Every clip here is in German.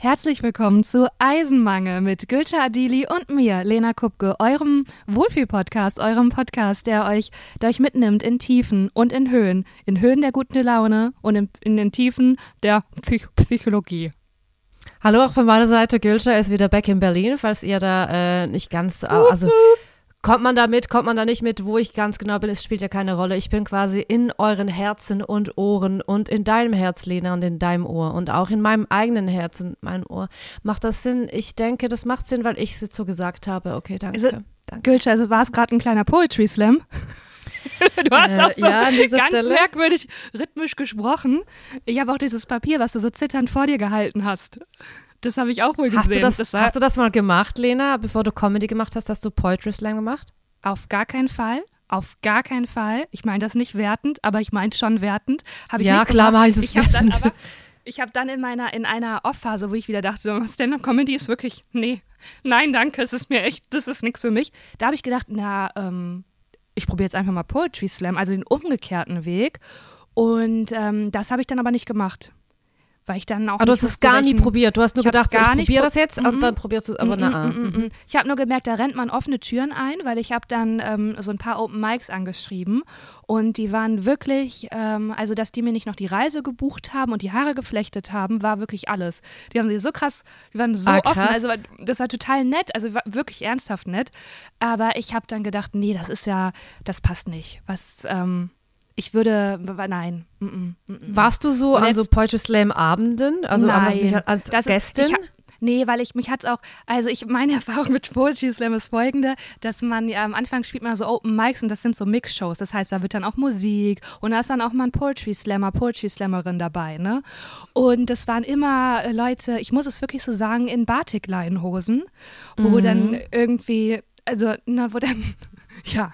Herzlich willkommen zu Eisenmangel mit Gülce Adili und mir, Lena Kupke, eurem Wohlfühl-Podcast, eurem Podcast, der euch, der euch mitnimmt in Tiefen und in Höhen. In Höhen der guten Laune und in, in den Tiefen der Psych Psychologie. Hallo auch von meiner Seite, Gülce ist wieder back in Berlin, falls ihr da äh, nicht ganz, also Kommt man da mit, kommt man da nicht mit, wo ich ganz genau bin, es spielt ja keine Rolle. Ich bin quasi in euren Herzen und Ohren und in deinem Herz, Lena, und in deinem Ohr und auch in meinem eigenen Herzen, mein Ohr. Macht das Sinn? Ich denke, das macht Sinn, weil ich es jetzt so gesagt habe. Okay, danke. Also, danke. Gülscha, also war es gerade ein kleiner Poetry Slam? Du hast äh, auch so ja, ganz Stelle. merkwürdig rhythmisch gesprochen. Ich habe auch dieses Papier, was du so zitternd vor dir gehalten hast. Das habe ich auch wohl gesehen. Hast du das, das hast du das mal gemacht, Lena, bevor du Comedy gemacht hast? Hast du Poetry Slam gemacht? Auf gar keinen Fall. Auf gar keinen Fall. Ich meine das nicht wertend, aber ich meine schon wertend. Hab ich ja, nicht klar, meinst es wertend. Ich habe dann in meiner in einer Off-Phase, wo ich wieder dachte, so, Stand-up-Comedy ist wirklich, nee, nein, danke, es ist mir echt, das ist nichts für mich. Da habe ich gedacht, na, ähm, ich probiere jetzt einfach mal Poetry Slam, also den umgekehrten Weg. Und ähm, das habe ich dann aber nicht gemacht weil ich dann auch. Aber du hast es gar nie probiert. Du hast nur gedacht, so, ich probiere das jetzt und dann probierst du es aber mm na. Mm ich habe nur gemerkt, da rennt man offene Türen ein, weil ich habe dann ähm, so ein paar Open Mics angeschrieben und die waren wirklich, ähm, also dass die mir nicht noch die Reise gebucht haben und die Haare geflechtet haben, war wirklich alles. Die haben sie so krass, die waren so ah, offen, also das war total nett, also wirklich ernsthaft nett. Aber ich habe dann gedacht, nee, das ist ja, das passt nicht. Was ähm, ich würde, nein. Mm -mm, mm Warst du so an so Poetry Slam Abenden? Also nein, als das Gästin? Ist, nee, weil ich mich hat's auch, also ich meine Erfahrung mit Poetry Slam ist folgende, dass man ja am Anfang spielt man so Open Mics und das sind so Mix-Shows. Das heißt, da wird dann auch Musik und da ist dann auch mal ein Poetry Slammer, Poetry Slammerin dabei, ne? Und das waren immer Leute, ich muss es wirklich so sagen, in Batik-Leinhosen, wo mhm. dann irgendwie, also, na, wo dann, ja,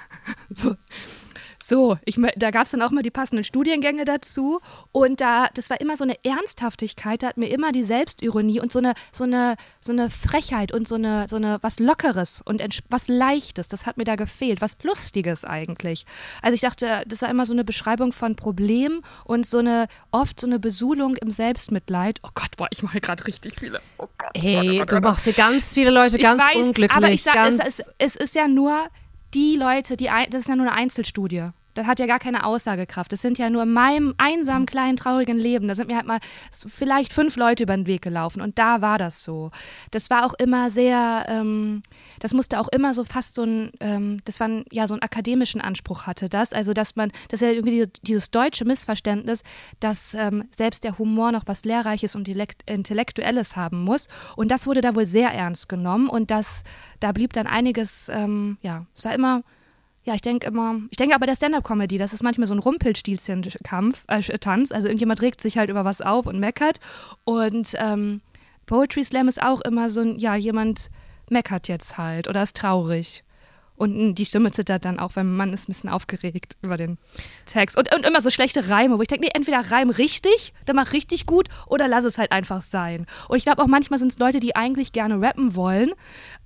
so, ich, da gab es dann auch mal die passenden Studiengänge dazu und da, das war immer so eine Ernsthaftigkeit, da hat mir immer die Selbstironie und so eine, so eine, so eine Frechheit und so eine, so eine was Lockeres und was Leichtes, das hat mir da gefehlt, was Lustiges eigentlich. Also ich dachte, das war immer so eine Beschreibung von Problemen und so eine, oft so eine Besuhlung im Selbstmitleid. Oh Gott, boah, ich mache gerade richtig viele. Oh Gott, hey, Gott, oh du machst hier ganz viele Leute ganz weiß, unglücklich. Aber ich sag, es, es, es ist ja nur die Leute, die, das ist ja nur eine Einzelstudie. Das hat ja gar keine Aussagekraft. Das sind ja nur in meinem einsamen, kleinen, traurigen Leben. Da sind mir halt mal vielleicht fünf Leute über den Weg gelaufen und da war das so. Das war auch immer sehr, ähm, das musste auch immer so fast so ein, ähm, das war ein, ja so einen akademischen Anspruch hatte das. Also, dass man, das ist ja irgendwie dieses deutsche Missverständnis, dass ähm, selbst der Humor noch was Lehrreiches und Intellektuelles haben muss. Und das wurde da wohl sehr ernst genommen und das, da blieb dann einiges, ähm, ja, es war immer ja, ich denke immer, ich denke aber der Stand-Up-Comedy, das ist manchmal so ein Rumpelstilzchen-Kampf, äh, Tanz. Also irgendjemand regt sich halt über was auf und meckert. Und ähm, Poetry Slam ist auch immer so ein, ja, jemand meckert jetzt halt oder ist traurig. Und die Stimme zittert dann auch, wenn man ist ein bisschen aufgeregt über den Text. Und, und immer so schlechte Reime, wo ich denke, nee, entweder reim richtig, dann mach richtig gut, oder lass es halt einfach sein. Und ich glaube auch manchmal sind es Leute, die eigentlich gerne rappen wollen,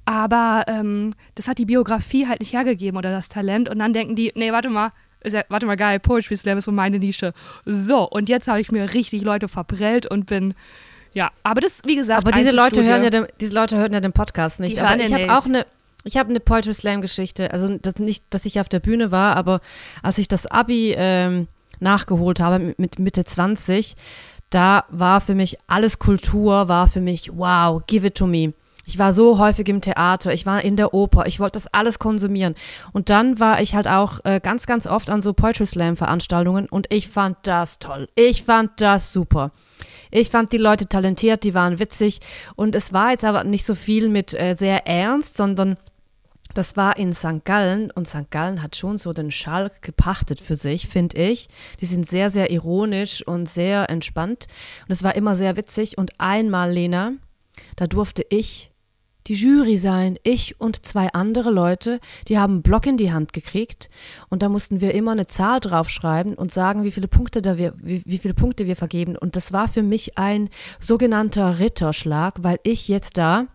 aber ähm, das hat die Biografie halt nicht hergegeben oder das Talent. Und dann denken die, nee, warte mal, ja, warte mal, geil, Poetry Slam ist so meine Nische. So, und jetzt habe ich mir richtig Leute verprellt und bin ja, aber das, wie gesagt, aber diese Leute hören ja den, diese Leute hören ja den Podcast nicht. Die aber ich habe auch eine, ich habe eine Poetry Slam Geschichte. Also das nicht, dass ich auf der Bühne war, aber als ich das Abi ähm, nachgeholt habe mit Mitte 20, da war für mich alles Kultur, war für mich wow, give it to me. Ich war so häufig im Theater, ich war in der Oper, ich wollte das alles konsumieren. Und dann war ich halt auch äh, ganz, ganz oft an so Poetry Slam Veranstaltungen und ich fand das toll. Ich fand das super. Ich fand die Leute talentiert, die waren witzig und es war jetzt aber nicht so viel mit äh, sehr ernst, sondern das war in St. Gallen und St. Gallen hat schon so den Schalk gepachtet für sich, finde ich. Die sind sehr, sehr ironisch und sehr entspannt und es war immer sehr witzig und einmal, Lena, da durfte ich die Jury sein. Ich und zwei andere Leute, die haben einen Block in die Hand gekriegt und da mussten wir immer eine Zahl draufschreiben und sagen, wie viele Punkte da wir, wie, wie viele Punkte wir vergeben. Und das war für mich ein sogenannter Ritterschlag, weil ich jetzt da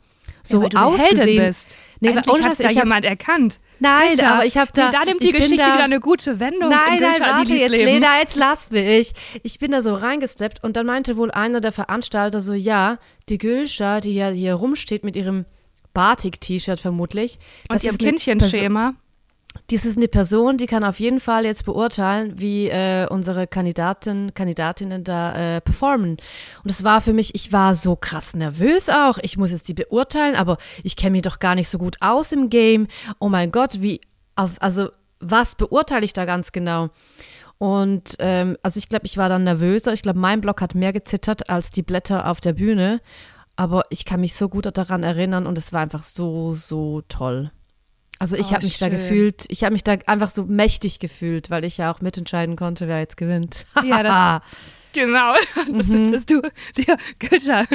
so ja, weil du ausgesehen. Heldin bist. Nee, Endlich ohne, hat da jemand erkannt. Nein, Gülscha, aber ich habe da. Nee, da nimmt die Geschichte da, wieder eine gute Wendung. Nein, nein, warte jetzt, Leben. Lena, jetzt lass mich. Ich bin da so reingesteppt und dann meinte wohl einer der Veranstalter so, ja, die Gülscha, die ja hier rumsteht mit ihrem Batik-T-Shirt vermutlich. Und ihrem Kindchenschema dies ist eine Person, die kann auf jeden Fall jetzt beurteilen, wie äh, unsere Kandidaten, Kandidatinnen da äh, performen. Und es war für mich, ich war so krass nervös auch. Ich muss jetzt die beurteilen, aber ich kenne mich doch gar nicht so gut aus im Game. Oh mein Gott, wie, auf, also was beurteile ich da ganz genau? Und ähm, also ich glaube, ich war dann nervöser. Ich glaube, mein Block hat mehr gezittert als die Blätter auf der Bühne. Aber ich kann mich so gut daran erinnern und es war einfach so, so toll. Also ich oh, habe mich schön. da gefühlt, ich habe mich da einfach so mächtig gefühlt, weil ich ja auch mitentscheiden konnte, wer jetzt gewinnt. ja, das, genau. Das, mhm. das, du, dir, Götter,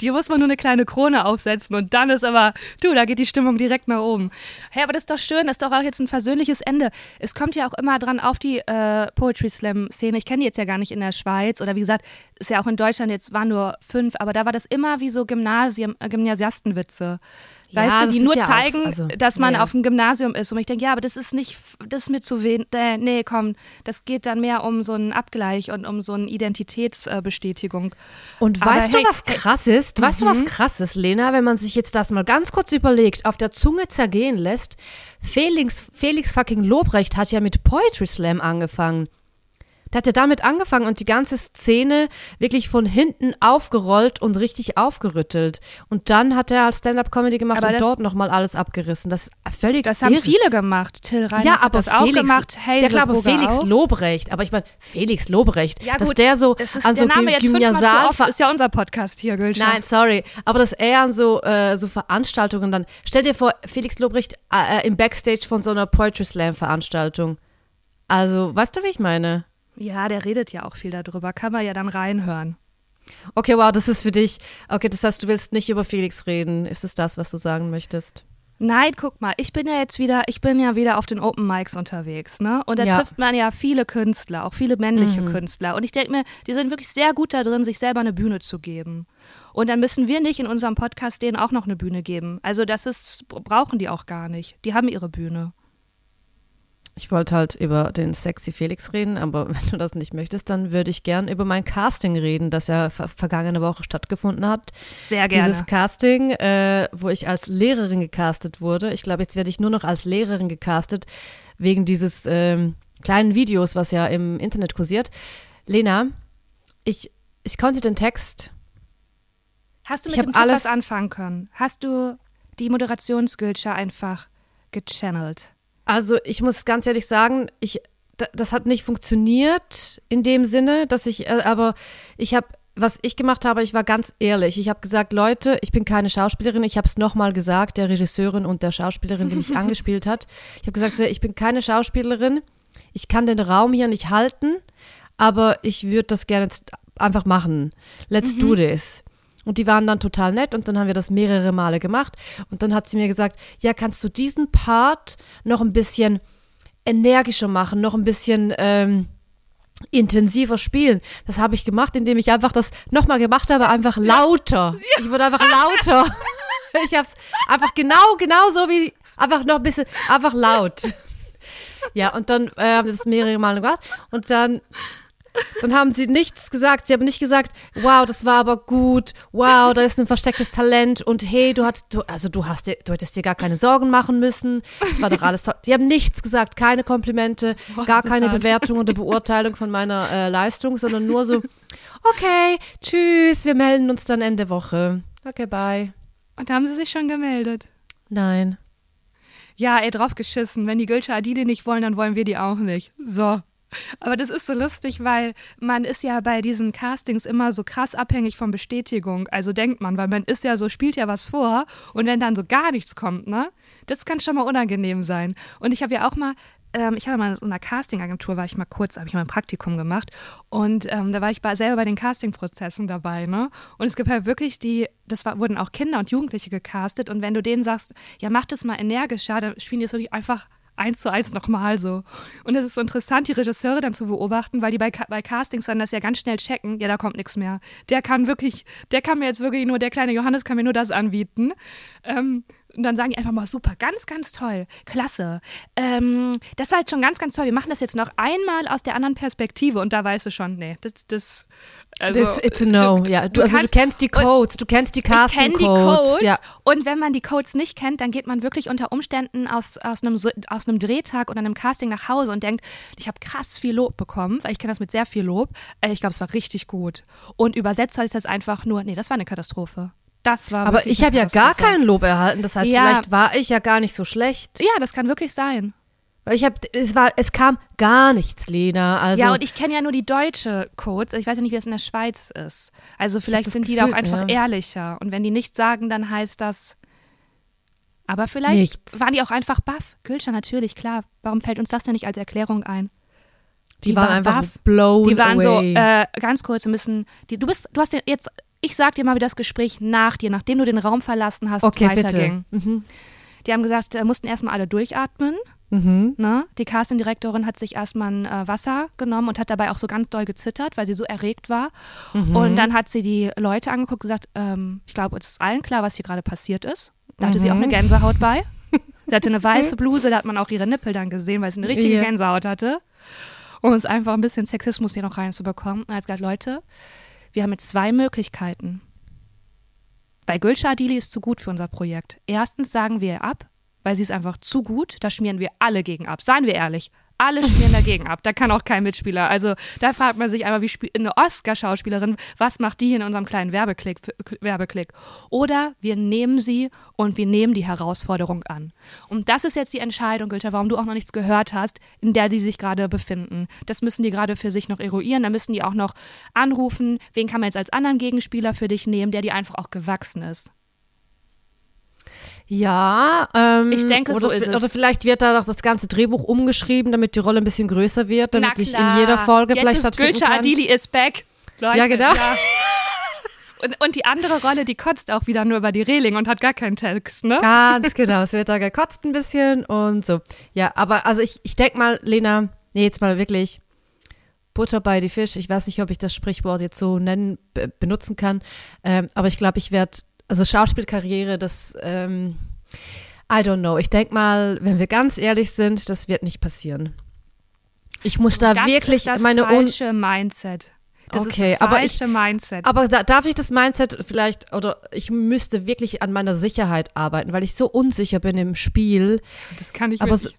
dir muss man nur eine kleine Krone aufsetzen und dann ist aber, du, da geht die Stimmung direkt nach oben. Hey, aber das ist doch schön, das ist doch auch jetzt ein versöhnliches Ende. Es kommt ja auch immer dran auf die äh, Poetry Slam-Szene. Ich kenne die jetzt ja gar nicht in der Schweiz oder wie gesagt, ist ja auch in Deutschland jetzt waren nur fünf, aber da war das immer wie so Gymnasium, äh, Gymnasiastenwitze weißt ja, du, die nur ja zeigen, auch, also, dass man ja. auf dem Gymnasium ist. Und ich denke, ja, aber das ist nicht, das ist mir zu wenig. Äh, nee, komm, das geht dann mehr um so einen Abgleich und um so eine Identitätsbestätigung. Und aber weißt hey, du, was krass ist? Hey, weißt du, was mhm. krass ist, Lena, wenn man sich jetzt das mal ganz kurz überlegt, auf der Zunge zergehen lässt? Felix, Felix fucking Lobrecht hat ja mit Poetry Slam angefangen. Der hat ja damit angefangen und die ganze Szene wirklich von hinten aufgerollt und richtig aufgerüttelt. Und dann hat er als Stand-up-Comedy gemacht aber und dort nochmal alles abgerissen. Das ist völlig Das haben irre. viele gemacht. Till Reiners ja, aber hat das Felix, auch gemacht. Hazel ja, glaube Felix auch. Lobrecht. Aber ich meine, Felix Lobrecht. Ja, gut, dass der so ist an so der Name jetzt Gymnasial oft, ist ja unser Podcast hier, Gülscha. Nein, sorry. Aber dass er an so, äh, so Veranstaltungen dann. Stell dir vor, Felix Lobrecht äh, im Backstage von so einer Poetry Slam-Veranstaltung. Also, weißt du, wie ich meine? Ja, der redet ja auch viel darüber. Kann man ja dann reinhören. Okay, wow, das ist für dich. Okay, das heißt, du willst nicht über Felix reden. Ist es das, was du sagen möchtest? Nein, guck mal, ich bin ja jetzt wieder, ich bin ja wieder auf den Open Mics unterwegs, ne? Und da ja. trifft man ja viele Künstler, auch viele männliche mhm. Künstler. Und ich denke mir, die sind wirklich sehr gut da drin, sich selber eine Bühne zu geben. Und dann müssen wir nicht in unserem Podcast denen auch noch eine Bühne geben. Also das ist, brauchen die auch gar nicht. Die haben ihre Bühne. Ich wollte halt über den Sexy Felix reden, aber wenn du das nicht möchtest, dann würde ich gern über mein Casting reden, das ja ver vergangene Woche stattgefunden hat. Sehr gerne. Dieses Casting, äh, wo ich als Lehrerin gecastet wurde. Ich glaube, jetzt werde ich nur noch als Lehrerin gecastet, wegen dieses ähm, kleinen Videos, was ja im Internet kursiert. Lena, ich, ich konnte den Text. Hast du mit dem Typ was anfangen können? Hast du die Moderationsgülscher einfach gechannelt? Also ich muss ganz ehrlich sagen, ich, das hat nicht funktioniert in dem Sinne, dass ich, äh, aber ich habe, was ich gemacht habe, ich war ganz ehrlich. Ich habe gesagt, Leute, ich bin keine Schauspielerin. Ich habe es nochmal gesagt, der Regisseurin und der Schauspielerin, die mich angespielt hat. Ich habe gesagt, ich bin keine Schauspielerin. Ich kann den Raum hier nicht halten, aber ich würde das gerne einfach machen. Let's mhm. do this. Und die waren dann total nett und dann haben wir das mehrere Male gemacht. Und dann hat sie mir gesagt, ja, kannst du diesen Part noch ein bisschen energischer machen, noch ein bisschen ähm, intensiver spielen. Das habe ich gemacht, indem ich einfach das nochmal gemacht habe, einfach lauter. Ich wurde einfach lauter. Ich habe es einfach genau, genau so wie, einfach noch ein bisschen, einfach laut. Ja, und dann äh, haben wir das mehrere Male gemacht. Und dann dann haben sie nichts gesagt. Sie haben nicht gesagt, wow, das war aber gut, wow, da ist ein verstecktes Talent und hey, du hattest, du, also du hast dir, du hättest dir gar keine Sorgen machen müssen. Das war doch alles toll. Die haben nichts gesagt, keine Komplimente, Was gar keine das? Bewertung oder Beurteilung von meiner äh, Leistung, sondern nur so, okay, tschüss, wir melden uns dann Ende Woche. Okay, bye. Und haben sie sich schon gemeldet? Nein. Ja, ey, drauf geschissen. Wenn die Gülsche Adili nicht wollen, dann wollen wir die auch nicht. So. Aber das ist so lustig, weil man ist ja bei diesen Castings immer so krass abhängig von Bestätigung. Also denkt man, weil man ist ja so, spielt ja was vor und wenn dann so gar nichts kommt, ne? Das kann schon mal unangenehm sein. Und ich habe ja auch mal ähm, ich habe mal in so einer Castingagentur, war ich mal kurz, habe ich mal ein Praktikum gemacht und ähm, da war ich bei, selber bei den Castingprozessen dabei, ne? Und es gibt halt wirklich die, das war, wurden auch Kinder und Jugendliche gecastet und wenn du denen sagst, ja, mach das mal energischer, dann spielen die es wirklich einfach eins zu eins nochmal so. Und es ist so interessant, die Regisseure dann zu beobachten, weil die bei, bei Castings dann das ja ganz schnell checken, ja, da kommt nichts mehr. Der kann wirklich, der kann mir jetzt wirklich nur, der kleine Johannes kann mir nur das anbieten. Ähm, und dann sagen die einfach mal, super, ganz, ganz toll, klasse. Ähm, das war jetzt schon ganz, ganz toll. Wir machen das jetzt noch einmal aus der anderen Perspektive und da weißt du schon, nee, das, das also, This, it's a no, du, ja. Du, du also kannst, du kennst die Codes, du kennst die Casting Codes. Ich die Codes. Ja. Und wenn man die Codes nicht kennt, dann geht man wirklich unter Umständen aus, aus, einem, aus einem Drehtag oder einem Casting nach Hause und denkt, ich habe krass viel Lob bekommen, weil ich kenne das mit sehr viel Lob. Äh, ich glaube, es war richtig gut. Und übersetzt heißt das einfach nur, nee, das war eine Katastrophe. Das war Aber ich habe ja gar kein Lob erhalten. Das heißt, ja. vielleicht war ich ja gar nicht so schlecht. Ja, das kann wirklich sein. Ich habe, es war, es kam gar nichts, Lena. Also ja, und ich kenne ja nur die deutsche Codes. Ich weiß ja nicht, wie es in der Schweiz ist. Also vielleicht sind Gefühl, die da auch einfach ja. ehrlicher. Und wenn die nichts sagen, dann heißt das. Aber vielleicht nichts. waren die auch einfach baff. Gülscher, natürlich, klar. Warum fällt uns das denn nicht als Erklärung ein? Die, die waren, waren, einfach baff. blown Die waren away. so, äh, ganz kurz, wir müssen, die, du bist, du hast jetzt, ich sag dir mal, wie das Gespräch nach dir, nachdem du den Raum verlassen hast, okay, weiterging. Bitte. Mhm. Die haben gesagt, äh, mussten erstmal alle durchatmen. Mhm. Ne? Die Castingdirektorin hat sich erstmal ein äh, Wasser genommen und hat dabei auch so ganz doll gezittert, weil sie so erregt war. Mhm. Und dann hat sie die Leute angeguckt und gesagt, ähm, ich glaube, es ist allen klar, was hier gerade passiert ist. Da hatte mhm. sie auch eine mhm. Gänsehaut bei. Sie hatte eine weiße Bluse, da hat man auch ihre Nippel dann gesehen, weil sie eine richtige ja. Gänsehaut hatte. Um es einfach ein bisschen Sexismus hier noch reinzubekommen. Und hat gesagt, Leute, wir haben jetzt zwei Möglichkeiten. Bei Gülşah Adili ist zu gut für unser Projekt. Erstens sagen wir ab, weil sie ist einfach zu gut. Da schmieren wir alle gegen ab. Seien wir ehrlich. Alle schmieren dagegen ab. Da kann auch kein Mitspieler. Also da fragt man sich einmal, wie eine Oscar-Schauspielerin, was macht die in unserem kleinen Werbeklick, Werbeklick? Oder wir nehmen sie und wir nehmen die Herausforderung an. Und das ist jetzt die Entscheidung, Gülter, warum du auch noch nichts gehört hast, in der die sich gerade befinden. Das müssen die gerade für sich noch eruieren. Da müssen die auch noch anrufen, wen kann man jetzt als anderen Gegenspieler für dich nehmen, der dir einfach auch gewachsen ist. Ja, ähm, ich denke, oder, so ist es. Oder vielleicht wird da doch das ganze Drehbuch umgeschrieben, damit die Rolle ein bisschen größer wird, damit ich in jeder Folge Jetzt vielleicht ist stattfinden kann. Adili is back. Leute, ja, genau. Ja. Und, und die andere Rolle, die kotzt auch wieder nur über die Reling und hat gar keinen Text, ne? Ganz genau. Es wird da gekotzt ein bisschen und so. Ja, aber also ich, ich denke mal, Lena, nee, jetzt mal wirklich Butter bei die Fisch. Ich weiß nicht, ob ich das Sprichwort jetzt so nennen, benutzen kann. Ähm, aber ich glaube, ich werde also Schauspielkarriere, das, ähm, I don't know. Ich denke mal, wenn wir ganz ehrlich sind, das wird nicht passieren. Ich muss da das wirklich das meine falsche Mindset. Das okay, ist das aber ich, Mindset. Aber da, darf ich das Mindset vielleicht oder ich müsste wirklich an meiner Sicherheit arbeiten, weil ich so unsicher bin im Spiel. Das kann ich aber. So,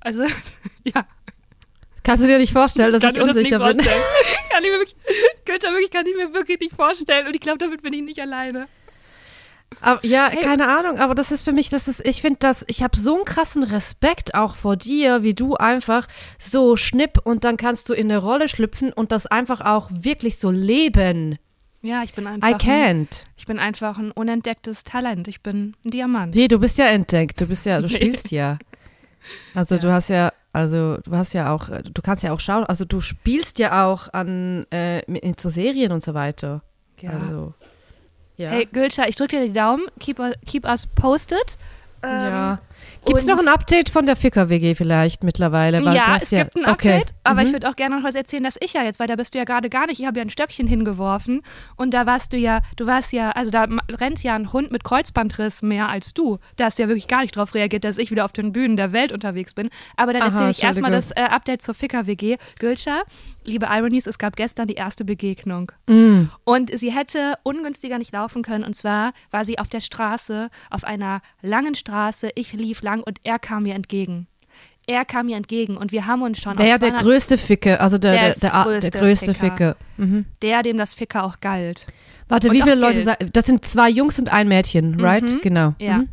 also ja. Kannst du dir nicht vorstellen, dass kann ich unsicher das bin? kann ich mir wirklich, Götter, wirklich kann ich mir wirklich nicht vorstellen und ich glaube, damit bin ich nicht alleine. Aber, ja, hey. keine Ahnung, aber das ist für mich, das ist, ich finde das, ich habe so einen krassen Respekt auch vor dir, wie du einfach so schnipp und dann kannst du in eine Rolle schlüpfen und das einfach auch wirklich so leben. Ja, ich bin einfach. I can't. Ein, ich bin einfach ein unentdecktes Talent. Ich bin ein Diamant. Nee, du bist ja entdeckt. Du bist ja, du spielst ja. Also ja. du hast ja, also du hast ja auch, du kannst ja auch schauen, also du spielst ja auch an äh, so Serien und so weiter. Ja. Also. Ja. Hey, Gülscha, ich drücke dir die Daumen. Keep, keep us posted. Ähm, ja. Gibt es noch ein Update von der Ficker-WG vielleicht mittlerweile? Weil ja, es ja, gibt ein Update, okay. aber mhm. ich würde auch gerne noch was erzählen, dass ich ja jetzt, weil da bist du ja gerade gar nicht, ich habe ja ein Stöckchen hingeworfen und da warst du ja, du warst ja, also da rennt ja ein Hund mit Kreuzbandriss mehr als du. Da hast du ja wirklich gar nicht drauf reagiert, dass ich wieder auf den Bühnen der Welt unterwegs bin. Aber dann erzähle ich erstmal das äh, Update zur Ficker-WG. Gülscha, liebe Ironies, es gab gestern die erste Begegnung. Mm. Und sie hätte ungünstiger nicht laufen können. Und zwar war sie auf der Straße, auf einer langen Straße. Ich lief lang und er kam mir entgegen. Er kam mir entgegen und wir haben uns schon. Wer der größte Ficke, also der, der, der, der größte, der größte Ficker. Ficke. Mhm. Der, dem das Ficker auch galt. Warte, und wie viele Leute? Gilt. Das sind zwei Jungs und ein Mädchen, right? Mhm. Genau. Ja. Mhm.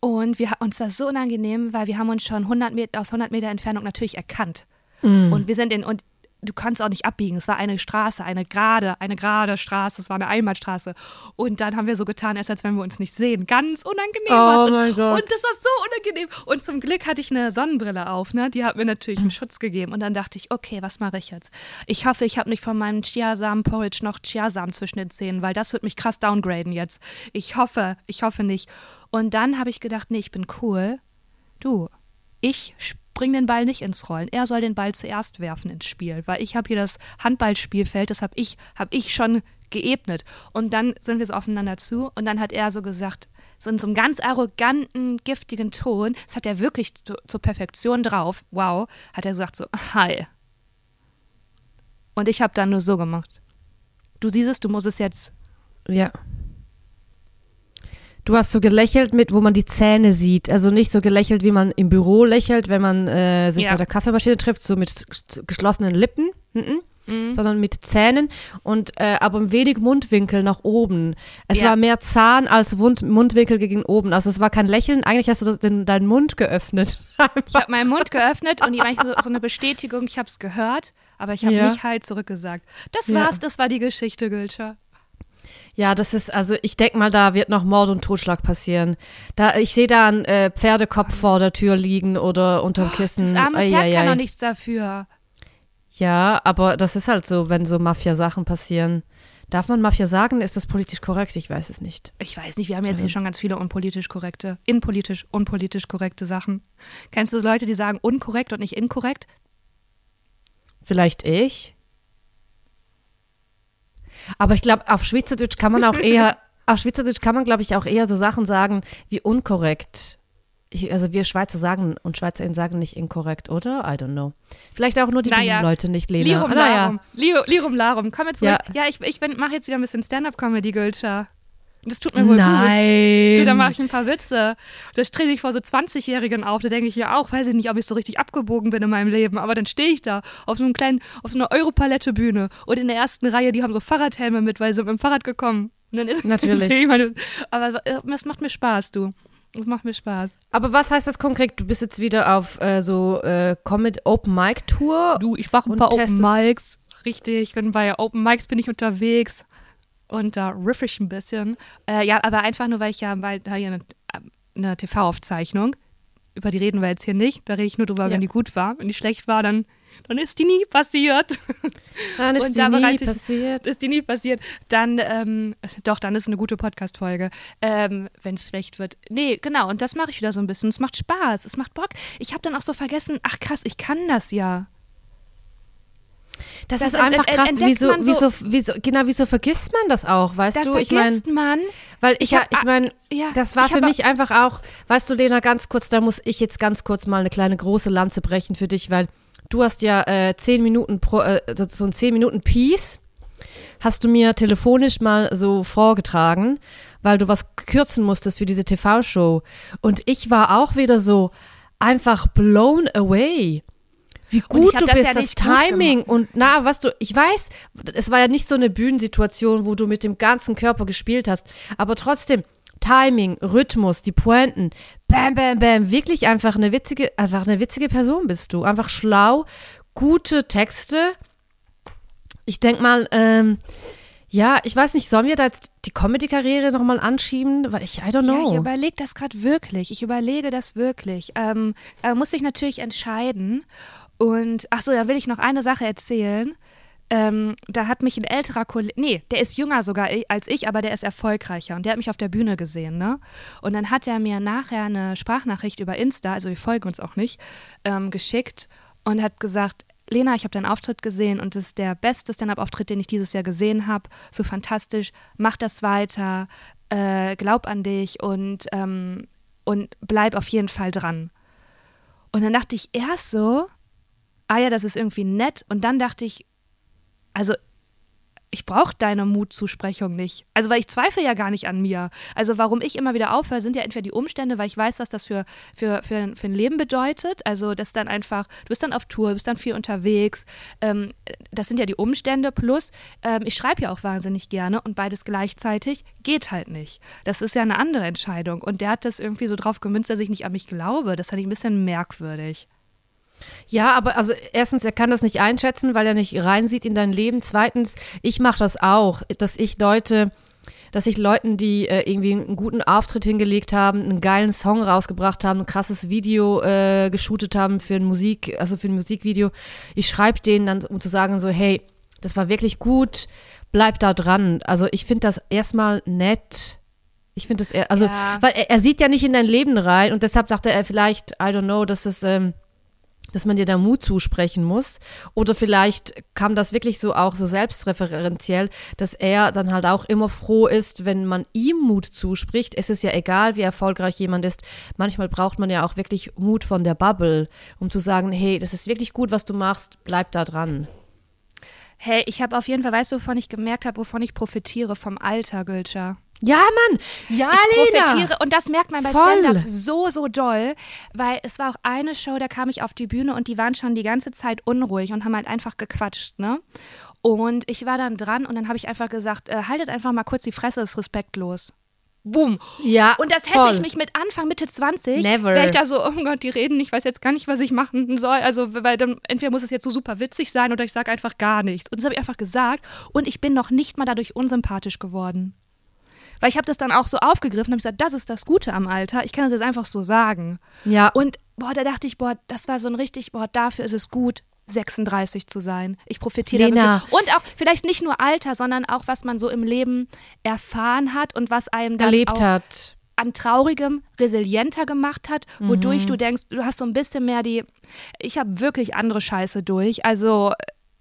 Und wir uns das so unangenehm, weil wir haben uns schon 100 Meter, aus 100 Meter Entfernung natürlich erkannt. Mm. Und wir sind in, und du kannst auch nicht abbiegen. Es war eine Straße, eine gerade, eine gerade Straße. Es war eine Einbahnstraße. Und dann haben wir so getan, als wenn wir uns nicht sehen. Ganz unangenehm. Oh und, mein Gott. Und das war so unangenehm. Und zum Glück hatte ich eine Sonnenbrille auf. Ne? Die hat mir natürlich einen Schutz gegeben. Und dann dachte ich, okay, was mache ich jetzt? Ich hoffe, ich habe nicht von meinem Chiasamen-Porridge noch Chiasamen zwischen den Zähnen, weil das wird mich krass downgraden jetzt. Ich hoffe, ich hoffe nicht. Und dann habe ich gedacht, nee, ich bin cool. Du, ich bring den Ball nicht ins Rollen. Er soll den Ball zuerst werfen ins Spiel, weil ich habe hier das Handballspielfeld, das habe ich, hab ich schon geebnet. Und dann sind wir so aufeinander zu und dann hat er so gesagt, so in so einem ganz arroganten, giftigen Ton, das hat er wirklich zu, zur Perfektion drauf, wow, hat er gesagt so, hi. Und ich habe dann nur so gemacht. Du siehst es, du musst es jetzt. Ja. Du hast so gelächelt mit, wo man die Zähne sieht. Also nicht so gelächelt, wie man im Büro lächelt, wenn man äh, sich ja. bei der Kaffeemaschine trifft, so mit geschlossenen Lippen, mhm. Mhm. sondern mit Zähnen und äh, aber wenig Mundwinkel nach oben. Es ja. war mehr Zahn als Mund, Mundwinkel gegen oben. Also es war kein Lächeln. Eigentlich hast du den, deinen Mund geöffnet. ich habe meinen Mund geöffnet und die war so, so eine Bestätigung, ich habe es gehört, aber ich habe ja. nicht halt zurückgesagt. Das war's, ja. das war die Geschichte, Gülscher. Ja, das ist, also ich denke mal, da wird noch Mord und Totschlag passieren. Da, ich sehe da einen äh, Pferdekopf vor der Tür liegen oder unterm Kissen. Das arme Pferd ai, kann doch nichts dafür. Ja, aber das ist halt so, wenn so Mafia-Sachen passieren. Darf man Mafia sagen? Ist das politisch korrekt? Ich weiß es nicht. Ich weiß nicht, wir haben jetzt also. hier schon ganz viele unpolitisch korrekte, inpolitisch, unpolitisch korrekte Sachen. Kennst du Leute, die sagen unkorrekt und nicht inkorrekt? Vielleicht ich? Aber ich glaube, auf Schweizerdeutsch kann man auch eher, auf Schweizerdeutsch kann man, glaube ich, auch eher so Sachen sagen wie unkorrekt. Ich, also wir Schweizer sagen und Schweizerinnen sagen nicht inkorrekt, oder? I don't know. Vielleicht auch nur die naja. Leute nicht, Lena. Lirum, ah, larum. Naja. Lirum, larum. Komm jetzt zurück. Ja, ja ich, ich mache jetzt wieder ein bisschen Stand-Up-Comedy, Gülscher. Das tut mir wohl Nein. gut. Du, da mache ich ein paar Witze. Das trete ich vor so 20-Jährigen auf. Da denke ich ja auch, weiß ich nicht, ob ich so richtig abgebogen bin in meinem Leben. Aber dann stehe ich da auf so einem kleinen, auf so einer Europalette-Bühne. Und in der ersten Reihe, die haben so Fahrradhelme mit, weil sie mit dem Fahrrad gekommen. Und dann ist Natürlich. Meine, aber es macht mir Spaß, du. Es macht mir Spaß. Aber was heißt das konkret? Du bist jetzt wieder auf äh, so äh, Comet Open Mic Tour. Du, ich mache ein paar Open Mics. Richtig, ich bin bei Open Mics bin ich unterwegs und da riff ich ein bisschen. Äh, ja, aber einfach nur, weil ich ja, weil da hier eine, eine TV-Aufzeichnung, über die reden wir jetzt hier nicht, da rede ich nur drüber, ja. wenn die gut war. Wenn die schlecht war, dann, dann ist die nie passiert. Dann ist und die nie ich, passiert. Ist die nie passiert. Dann, ähm, doch, dann ist eine gute Podcast-Folge, ähm, wenn es schlecht wird. Nee, genau, und das mache ich wieder so ein bisschen. Es macht Spaß, es macht Bock. Ich habe dann auch so vergessen, ach krass, ich kann das ja. Das, das, ist einfach krass. Wieso, so, wieso, wieso, genau, wieso vergisst man das auch? Weißt das du, ich meine. man. Weil ich, ich, ich meine, ja, das war für mich einfach auch, weißt du, Lena, ganz kurz, da muss ich jetzt ganz kurz mal eine kleine große Lanze brechen für dich, weil du hast ja äh, zehn Minuten pro, äh, so ein zehn Minuten Piece, hast du mir telefonisch mal so vorgetragen, weil du was kürzen musstest für diese TV-Show. Und ich war auch wieder so einfach blown away wie gut du das bist, ja das Timing und na, was du, ich weiß, es war ja nicht so eine Bühnensituation, wo du mit dem ganzen Körper gespielt hast, aber trotzdem, Timing, Rhythmus, die Pointen, bam, bam, bam, wirklich einfach eine witzige, einfach eine witzige Person bist du. Einfach schlau, gute Texte. Ich denke mal, ähm, ja, ich weiß nicht, sollen wir da jetzt die Comedy-Karriere nochmal anschieben? Weil ich, I don't know. Ja, ich überlege das gerade wirklich. Ich überlege das wirklich. Ähm, er muss sich natürlich entscheiden. Und ach so, da will ich noch eine Sache erzählen. Ähm, da hat mich ein älterer Kollege, nee, der ist jünger sogar als ich, aber der ist erfolgreicher und der hat mich auf der Bühne gesehen, ne? Und dann hat er mir nachher eine Sprachnachricht über Insta, also wir folgen uns auch nicht, ähm, geschickt und hat gesagt, Lena, ich habe deinen Auftritt gesehen und das ist der beste Stand-up-Auftritt, den ich dieses Jahr gesehen habe. So fantastisch, mach das weiter, äh, glaub an dich und, ähm, und bleib auf jeden Fall dran. Und dann dachte ich erst so, ah ja, das ist irgendwie nett. Und dann dachte ich, also ich brauche deine Mutzusprechung nicht. Also, weil ich zweifle ja gar nicht an mir. Also, warum ich immer wieder aufhöre, sind ja entweder die Umstände, weil ich weiß, was das für, für, für, für ein Leben bedeutet. Also, das dann einfach, du bist dann auf Tour, bist dann viel unterwegs. Ähm, das sind ja die Umstände. Plus, ähm, ich schreibe ja auch wahnsinnig gerne und beides gleichzeitig geht halt nicht. Das ist ja eine andere Entscheidung. Und der hat das irgendwie so drauf gemünzt, dass ich nicht an mich glaube. Das fand ich ein bisschen merkwürdig. Ja, aber also erstens, er kann das nicht einschätzen, weil er nicht reinsieht in dein Leben. Zweitens, ich mache das auch, dass ich Leute, dass ich Leuten, die äh, irgendwie einen guten Auftritt hingelegt haben, einen geilen Song rausgebracht haben, ein krasses Video äh, geshootet haben für ein Musik, also für ein Musikvideo, ich schreibe denen dann, um zu sagen so, hey, das war wirklich gut, bleib da dran. Also ich finde das erstmal nett. Ich finde das eher, also, ja. weil er, er, sieht ja nicht in dein Leben rein und deshalb dachte er vielleicht, I don't know, dass es, ähm, dass man dir da Mut zusprechen muss. Oder vielleicht kam das wirklich so auch so selbstreferenziell, dass er dann halt auch immer froh ist, wenn man ihm Mut zuspricht. Es ist ja egal, wie erfolgreich jemand ist. Manchmal braucht man ja auch wirklich Mut von der Bubble, um zu sagen, hey, das ist wirklich gut, was du machst, bleib da dran. Hey, ich habe auf jeden Fall, weißt du, wovon ich gemerkt habe, wovon ich profitiere? Vom Alter, Gülscher. Ja, Mann. Ja, ich Lena. profitiere. Und das merkt man bei Stand-Up so, so doll, weil es war auch eine Show, da kam ich auf die Bühne und die waren schon die ganze Zeit unruhig und haben halt einfach gequatscht, ne? Und ich war dann dran und dann habe ich einfach gesagt, äh, haltet einfach mal kurz die Fresse, ist respektlos. Boom. Ja. Und das hätte voll. ich mich mit Anfang, Mitte 20, wäre ich da so, oh Gott, die reden, ich weiß jetzt gar nicht, was ich machen soll. Also, weil dann, entweder muss es jetzt so super witzig sein oder ich sage einfach gar nichts. Und das habe ich einfach gesagt und ich bin noch nicht mal dadurch unsympathisch geworden. Weil ich habe das dann auch so aufgegriffen und habe gesagt, das ist das Gute am Alter. Ich kann das jetzt einfach so sagen. Ja. Und boah, da dachte ich, boah, das war so ein richtig, boah, dafür ist es gut, 36 zu sein. Ich profitiere Lena. Damit. Und auch vielleicht nicht nur Alter, sondern auch, was man so im Leben erfahren hat und was einem dann erlebt auch hat. An traurigem resilienter gemacht hat, wodurch mhm. du denkst, du hast so ein bisschen mehr die. Ich habe wirklich andere Scheiße durch. Also